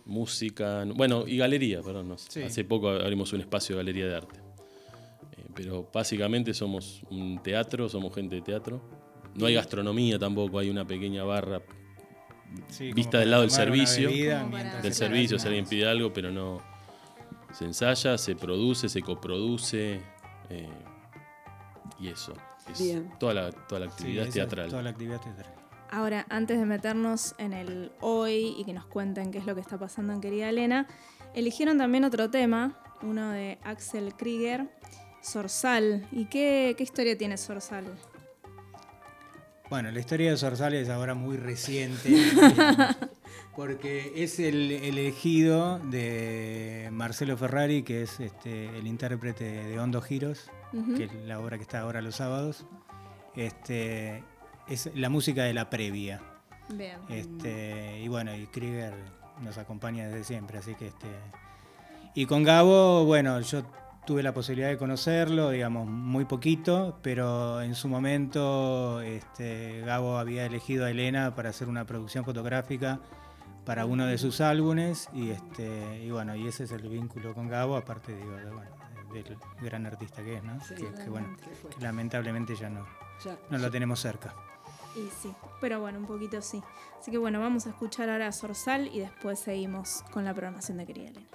música, bueno, y galería, perdón. Hace poco abrimos un espacio de galería de arte. Eh, pero básicamente somos un teatro, somos gente de teatro. No hay gastronomía tampoco, hay una pequeña barra vista del lado del servicio. Del servicio, si alguien pide algo, pero no. Se ensaya, se produce, se coproduce. Eh, y eso. Toda, la, toda la actividad teatral. Toda la actividad teatral. Ahora, antes de meternos en el hoy y que nos cuenten qué es lo que está pasando en Querida Elena, eligieron también otro tema, uno de Axel Krieger, Sorsal. ¿Y qué, historia tiene Sorsal? Bueno, la historia de Sorsal es ahora muy reciente, porque es el elegido de Marcelo Ferrari, que es este, el intérprete de Hondo Giros, que es la obra que está ahora los sábados. Este, es la música de la previa. Bien. Este, y bueno, y Krieger nos acompaña desde siempre, así que este. Y con Gabo, bueno, yo tuve la posibilidad de conocerlo, digamos, muy poquito, pero en su momento este, Gabo había elegido a Elena para hacer una producción fotográfica para uno de sus álbumes y este y bueno y ese es el vínculo con Gabo aparte digo de, bueno, del gran artista que es no Sí, que, que, bueno que lamentablemente ya no Ya. no lo tenemos cerca Y sí, pero bueno, un poquito sí. Así que bueno, vamos a escuchar ahora a Sorsal y después seguimos con la programación de Querida Elena.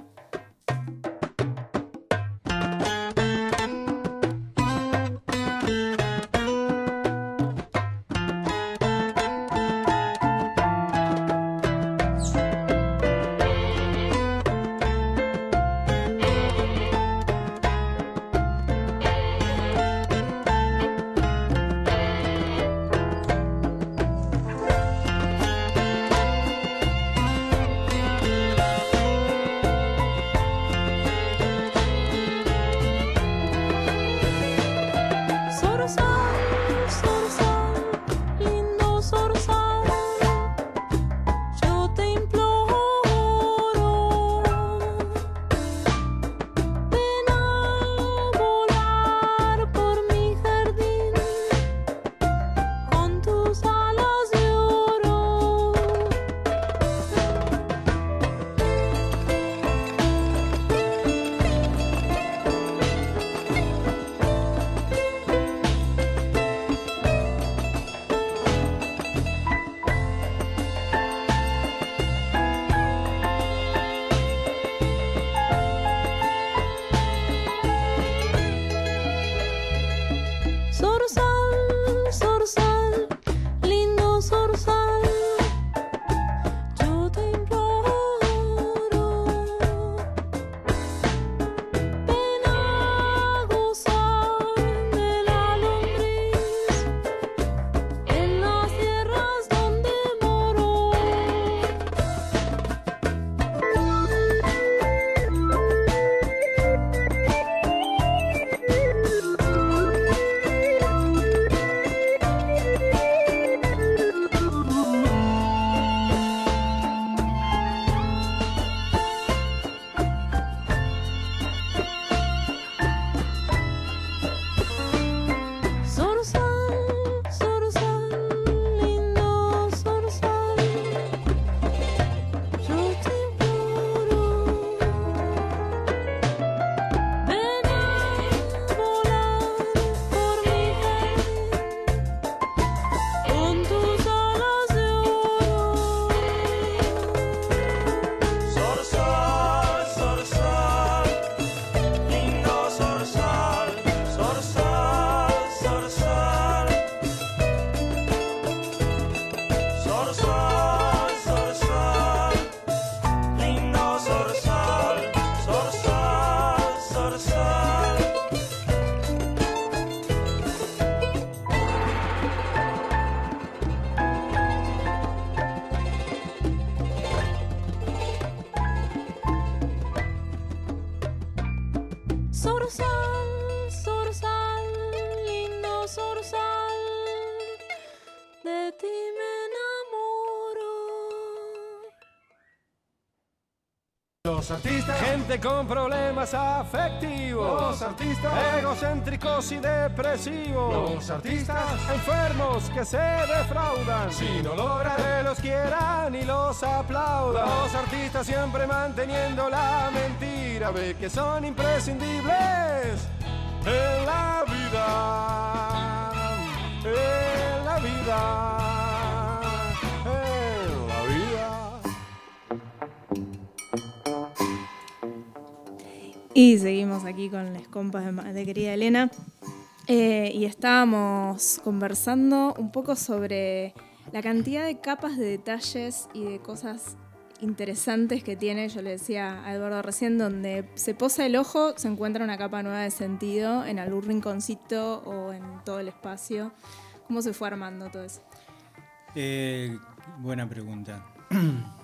Sorsal, gente con problemas afectivos. Los artistas, egocéntricos y depresivos. Los artistas, enfermos que se defraudan. Si no logran que los quieran y los aplaudan. Los artistas siempre manteniendo la mentira. Ve que son imprescindibles en la vida. En la vida. Y seguimos aquí con las compas de, querida Elena. Eh, y estábamos conversando un poco sobre la cantidad de capas de detalles y de cosas interesantes que tiene. Yo le decía a Eduardo recién, donde se posa el ojo, se encuentra una capa nueva de sentido en algún rinconcito o en todo el espacio. ¿Cómo se fue armando todo eso? Eh, buena pregunta.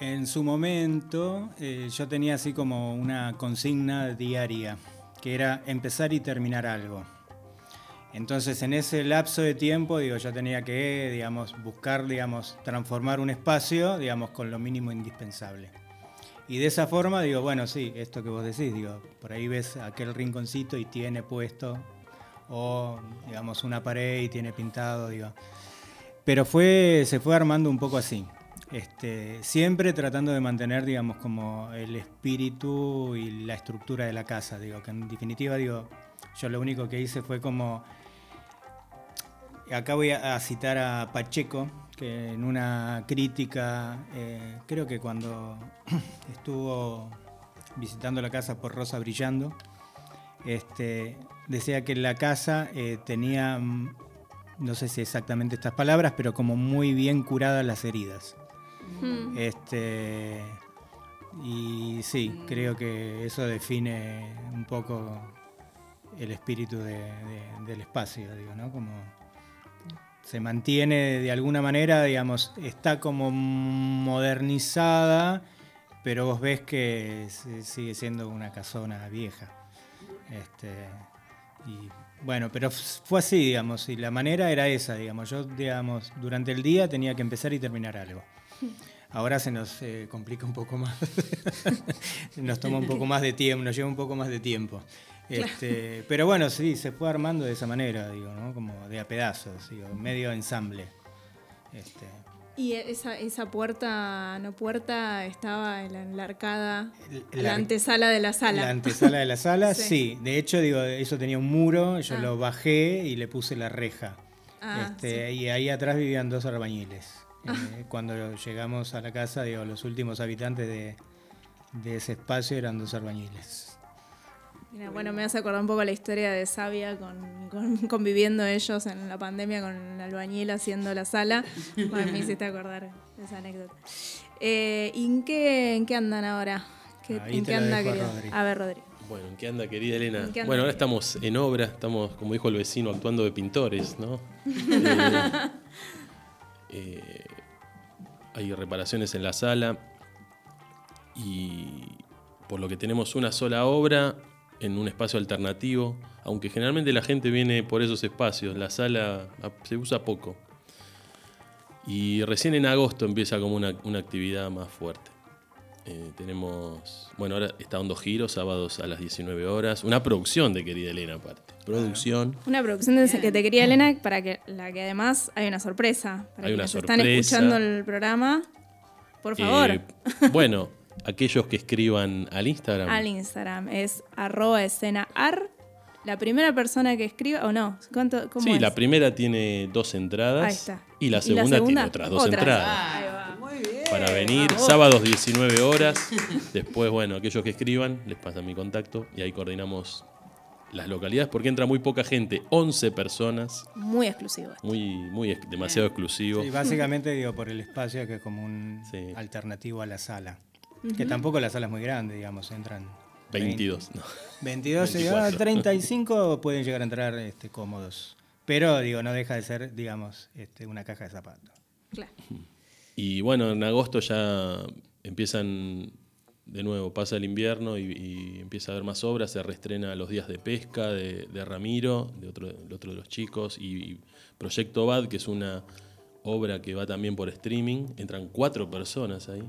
En su momento eh, yo tenía así como una consigna diaria, que era empezar y terminar algo. Entonces, en ese lapso de tiempo, digo, yo tenía que, digamos, buscar, digamos, transformar un espacio, digamos, con lo mínimo indispensable. Y de esa forma, digo, bueno, sí, esto que vos decís, digo, por ahí ves aquel rinconcito y tiene puesto, o, digamos, una pared y tiene pintado, digo. Pero fue, se fue armando un poco así. Este, siempre tratando de mantener, digamos, como el espíritu y la estructura de la casa, digo, que en definitiva, digo, yo lo único que hice fue como Acá voy a, citar a Pacheco, que en una crítica, eh, creo que cuando estuvo visitando la casa por Rosa Brillando, este, decía que la casa eh, tenía, mm, no sé si exactamente estas palabras, pero como muy bien curadas las heridas. Mm. Este, y sí, creo que eso define un poco el espíritu de- de- del espacio, digo, ¿no? Como se mantiene de alguna manera, digamos, está como modernizada, pero vos ves que sigue siendo una casona vieja. Este, y bueno, pero fue así, digamos, y la manera era esa, digamos. Yo, digamos, durante el día tenía que empezar y terminar algo. Ahora se nos eh, complica un poco más. nos toma un poco más de tiempo, nos lleva un poco más de tiempo. Este, pero bueno, sí, se fue armando de esa manera, digo, ¿no? Como de a pedazos, digo, medio ensamble. Este, Y esa, esa puerta, no puerta, estaba en la, en la arcada, la- la antesala de la sala. La antesala de la sala, Sí. sí. De hecho, digo, eso tenía un muro, yo Ah. lo bajé y le puse la reja. Ah, Este, Y ahí atrás vivían dos albañiles. Eh, cuando llegamos a la casa, digo, los últimos habitantes de, de ese espacio eran dos albañiles. Mira, bueno, me hace acordar un poco la historia de Sabia con, con- conviviendo ellos en la pandemia con el albañil haciendo la sala. Bueno, me hiciste acordar esa anécdota. Eh, ¿Y en qué, en qué andan ahora? ¿Qué- Ahí ¿En te qué anda, dejo a. A ver, Rodri. Bueno, ¿en qué anda, querida Elena? ¿En qué anda, bueno, ahora querida? estamos en obra, estamos, como dijo el vecino, actuando de pintores, ¿no? Eh, eh, hay reparaciones en la sala y por lo que tenemos una sola obra en un espacio alternativo, aunque generalmente la gente viene por esos espacios, la sala se usa poco. Y recién en agosto empieza como una actividad más fuerte. Eh, tenemos, bueno, ahora está dando giros, sábados a las 19 horas. Una producción de querida Elena, aparte. Producción. Una producción de que te quería Elena, para que la que además hay una sorpresa. Para Hay una quienes están sorpresa. escuchando el programa, por favor, Eh, bueno, aquellos que escriban al Instagram. al Instagram. Es arroba escena ar. La primera persona que escriba, o no, ¿cuánto, cómo Sí, es? la primera tiene dos entradas. Ahí está. Y la ¿Y la segunda, tiene otras dos Otras. entradas. Ahí va. Para venir, Vamos. sábados 19 horas. Después, bueno, aquellos que escriban, les pasan mi contacto y ahí coordinamos las localidades porque entra muy poca gente, 11 personas, Muy exclusivo. muy, muy ex- demasiado exclusivo. Sí, básicamente digo por el espacio que es como un alternativo a la sala. Que tampoco la sala es muy grande, digamos, entran 22, 20, no. 22, 24. 35 pueden llegar a entrar este, cómodos. Pero digo, no deja de ser, digamos, este, una caja de zapatos. Claro. Y bueno, en agosto ya empiezan de nuevo, pasa el invierno y, y empieza a haber más obras, se reestrena Los Días de Pesca de, de Ramiro, de otro, el otro de los chicos, y, Proyecto Bad, que es una obra que va también por streaming, entran cuatro personas ahí.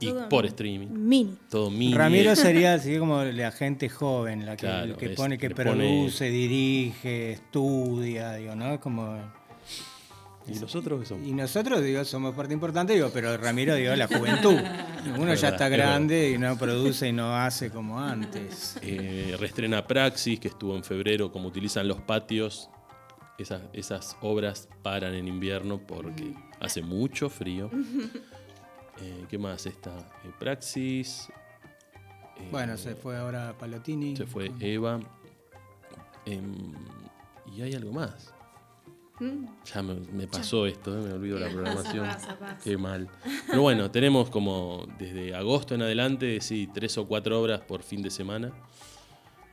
Y todo por streaming. mini. Todo mini. Ramiro sería así como la gente joven, la que, Claro, que es- pone, que pone- produce, dirige, estudia, digo, ¿no? Como... ¿Y nosotros qué somos? Y nosotros, digo, somos parte importante, digo, pero Ramiro, digo, la juventud. Uno ya está es grande y no produce y no hace como antes. Eh, reestrena Praxis, que estuvo en febrero, como utilizan los patios. Esas, esas obras paran en invierno porque hace mucho frío. Eh, ¿Qué más está? Eh, Praxis. eh, Bueno, se fue ahora Palotini. Se fue Eva. Em, y hay algo más. Mm. Ya me, me pasó esto, eh, me olvido la programación. pasa, pasa. Qué mal. Pero bueno, tenemos como desde agosto en adelante, sí, tres o cuatro obras por fin de semana.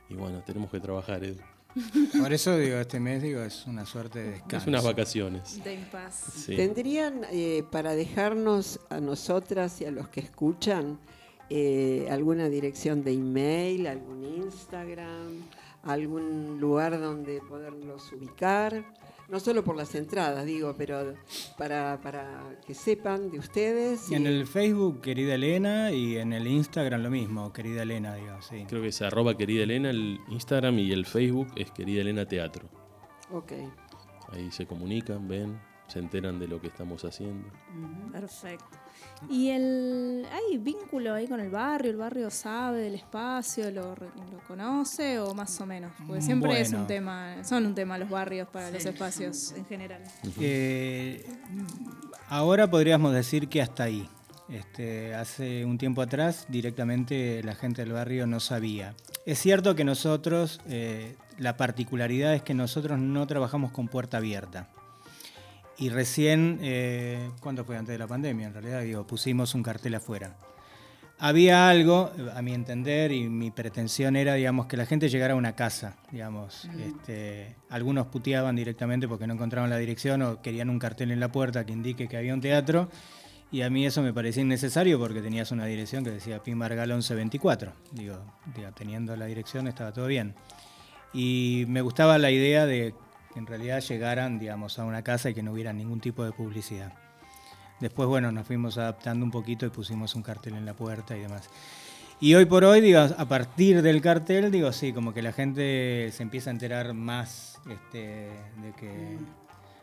Y bueno, tenemos que trabajar, Edu. Por eso digo, este mes digo, es una suerte de descanso. Es unas vacaciones. De impas. Sí. ¿Tendrían eh, para dejarnos a nosotras y a los que escuchan eh, alguna dirección de email, algún Instagram, algún lugar donde poderlos ubicar, no solo por las entradas, digo, pero para, para que sepan de ustedes. y- En el Facebook, querida Elena, y en el Instagram lo mismo, querida Elena, digo, sí. Creo que es arroba querida Elena el Instagram y el Facebook es querida Elena Teatro. Ok. Ahí se comunican, ven, se enteran de lo que estamos haciendo. Perfecto. ¿Y el hay vínculo ahí con el barrio? ¿El barrio sabe del espacio? ¿Lo, conoce o más o menos? Porque siempre es un tema, son un tema los barrios para los espacios en general. Eh, ahora podríamos decir que hasta ahí. Este, hace un tiempo atrás directamente la gente del barrio no sabía. Es cierto que nosotros, eh, la particularidad es que nosotros no trabajamos con puerta abierta. Y recién, eh, ¿cuándo fue antes de la pandemia? En realidad, digo, pusimos un cartel afuera. Había algo, a mi entender, y mi pretensión era, digamos, que la gente llegara a una casa, digamos. Este, algunos puteaban directamente porque no encontraban la dirección o querían un cartel en la puerta que indique que había un teatro. Y a mí eso me parecía innecesario porque tenías una dirección que decía Pim Bargal 1124. Digo, digo, teniendo la dirección estaba todo bien. Y me gustaba la idea de en realidad llegaran, digamos, a una casa y que no hubiera ningún tipo de publicidad. Después, bueno, nos fuimos adaptando un poquito y pusimos un cartel en la puerta y demás. Y hoy por hoy, digo, a partir del cartel, digo, sí, como que la gente se empieza a enterar más este, de que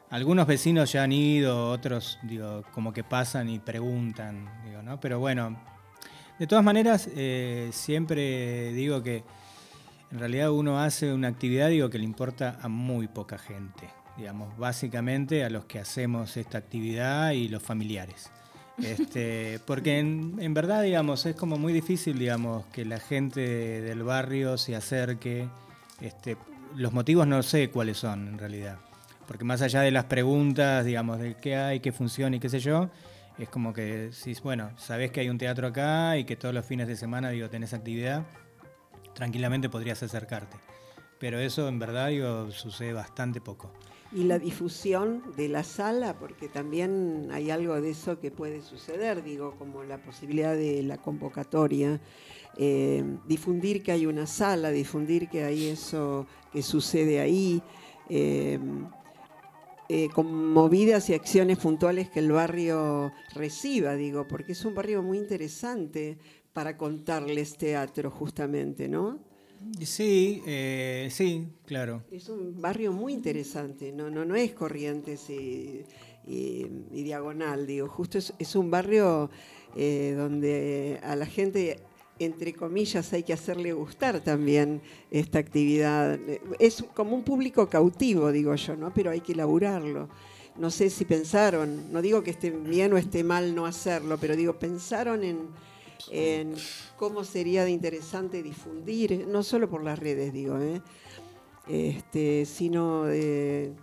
algunos vecinos ya han ido, otros, digo, como que pasan y preguntan. Pero bueno, de todas maneras, eh, siempre digo que en realidad uno hace una actividad, digo, que le importa a muy poca gente, digamos, básicamente a los que hacemos esta actividad y los familiares. Este, porque en, en verdad, digamos, es como muy difícil, digamos, que la gente del barrio se acerque. Este, los motivos no sé cuáles son, en realidad. Porque más allá de las preguntas, digamos, de qué hay, qué funciona y qué sé yo, es como que decís, bueno, sabés que hay un teatro acá y que todos los fines de semana, digo, tenés actividad, tranquilamente podrías acercarte. Pero eso, en verdad, digo, sucede bastante poco. Y la difusión de la sala, porque también hay algo de eso que puede suceder, digo, como la posibilidad de la convocatoria, eh, difundir que hay una sala, difundir que hay eso que sucede ahí, eh, eh, con movidas y acciones puntuales que el barrio reciba, digo, porque es un barrio muy interesante para contarles teatro, justamente, ¿no? Sí, eh, sí, claro. Es un barrio muy interesante, no, no, no es Corrientes y, y- y Diagonal, digo, justo es, es un barrio eh, donde a la gente, entre comillas, hay que hacerle gustar también esta actividad. Es como un público cautivo, digo yo, ¿no? Pero hay que elaborarlo. No sé si pensaron, no digo que esté bien o esté mal no hacerlo, pero digo, pensaron en, en cómo sería de interesante difundir, no solo por las redes, digo, ¿eh? este, sino de...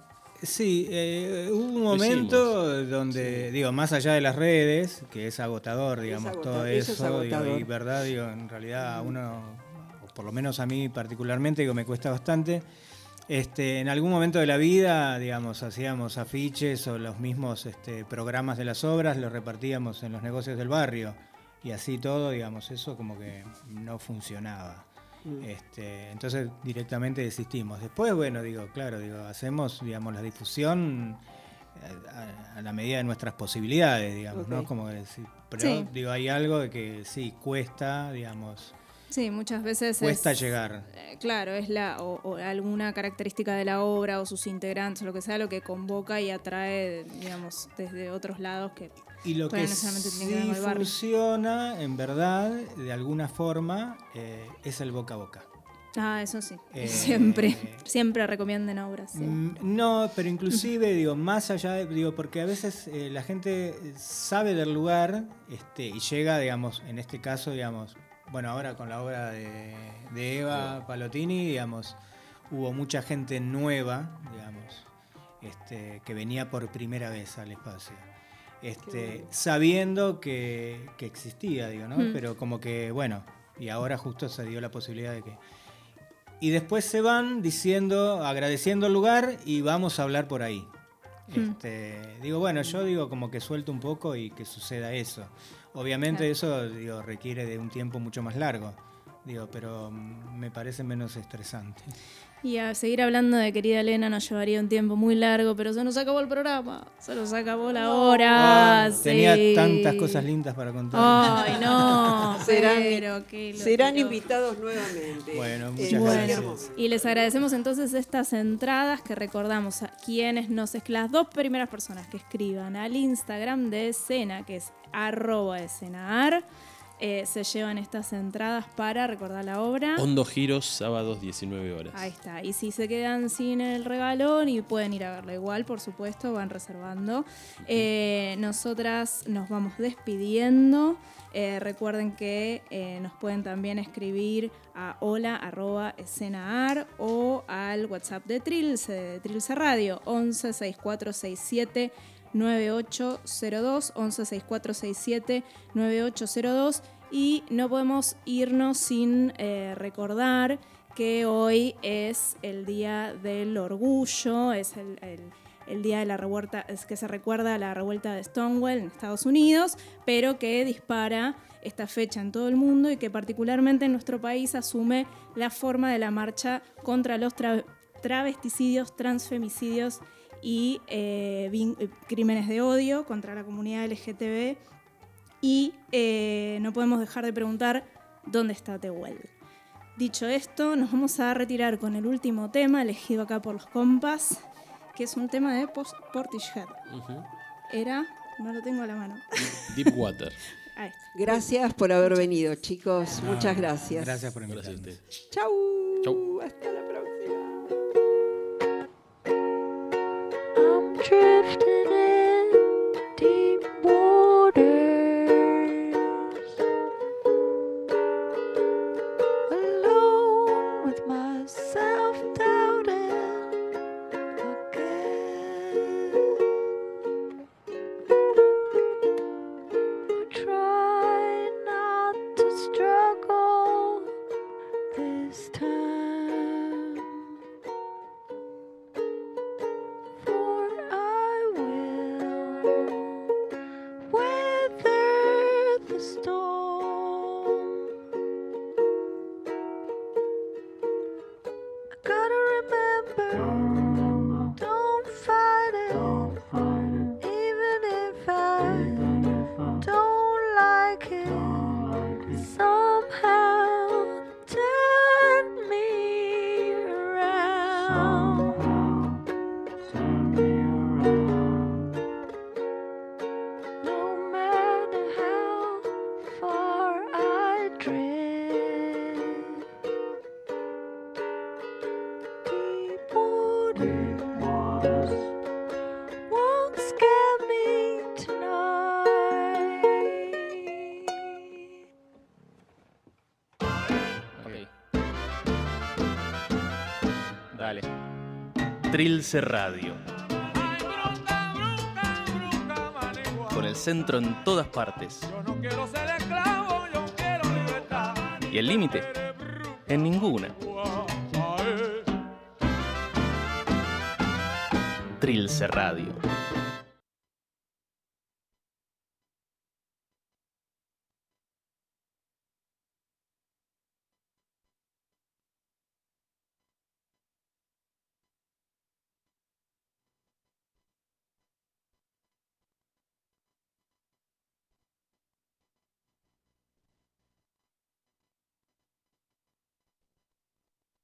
Sí, eh, hubo un momento donde, digo, más allá de las redes, que es agotador, digamos, agotador, todo eso eso, es digo, agotador. y verdad, digo, en realidad a uno, o por lo menos a mí particularmente, digo, me cuesta bastante. Este, en algún momento de la vida, digamos, hacíamos afiches o los mismos este, programas de las obras, los repartíamos en los negocios del barrio. Y así todo, digamos, eso como que no funcionaba. Mm. Este, entonces directamente desistimos. Después, bueno, digo, claro, digo, hacemos, digamos, la difusión eh, a, a la medida de nuestras posibilidades, digamos, ¿no? Como decir, pero Sí. digo, hay algo de que sí, cuesta, digamos, Sí, muchas veces cuesta es- llegar. eh, Claro, es la o, o alguna característica de la obra o sus integrantes, lo que sea, lo que convoca y atrae, digamos, desde otros lados que Y lo que no que sí funciona, en verdad, de alguna forma, eh, es el boca a boca. Ah, eso sí. Eh, siempre, siempre recomienden obras. sí. Mm, No, pero inclusive, digo, más allá, de- digo, porque a veces eh, la gente sabe del lugar este, y llega, digamos, en este caso, digamos, bueno, ahora con la obra de, de Eva Palotini, digamos, hubo mucha gente nueva, digamos, este, que venía por primera vez al espacio. Este, bueno. sabiendo que, que existía, digo, ¿no? Mm. Pero como que, bueno, y ahora justo se dio la posibilidad de que y después se van diciendo, agradeciendo el lugar y vamos a hablar por ahí. Hmm. Este, digo, bueno, yo digo como que suelto un poco y que suceda eso. Obviamente Claro. eso digo, requiere de un tiempo mucho más largo. digo, pero mm, me parece menos estresante. Y a seguir hablando de querida Elena nos llevaría un tiempo muy largo, pero se nos acabó el programa. Se nos acabó la hora. Ah, sí. Tenía tantas cosas lindas para contar. Ay, no. Serán, pero lo serán quiero. invitados nuevamente. Bueno, Eh, muchas Bueno, gracias. y les agradecemos entonces estas entradas que recordamos a quienes nos las dos primeras personas que escriban al Instagram de escena, que es arroba escenaar, eh, se llevan estas entradas para recordar la obra. Hondo Giros, sábados 19 horas. Ahí está. Y si se quedan sin el regalón y pueden ir a verlo igual, por supuesto, van reservando. Eh, nosotras nos vamos despidiendo. Eh, recuerden que nos pueden también escribir a hola arroba escenaar o al WhatsApp de Trilce, de Trilce Radio, 11 6467 9802, 11 6467 9802 y no podemos irnos sin eh, recordar que hoy es el Día del Orgullo, es el, el- día de la revuelta, es que se recuerda a la revuelta de Stonewall en Estados Unidos, pero que dispara esta fecha en todo el mundo y que particularmente en nuestro país asume la forma de la marcha contra los tra- travesticidios, transfemicidios y eh, eh, crímenes de odio contra la comunidad LGTB. Y eh, no podemos dejar de preguntar dónde está Tehuel. Dicho esto, nos vamos a retirar con el último tema elegido acá por los compas, que es un tema de Post- Portishead. Ujú. Era, no lo tengo a la mano. Deep Water. Gracias por haber venido, chicos. Muchas gracias. Gracias por Gracias a invitarme. ustedes. Chau. Chau. Hasta la próxima. drifted Trilce Radio. Con el centro en todas partes. Y el límite, en ninguna. Trilce Radio.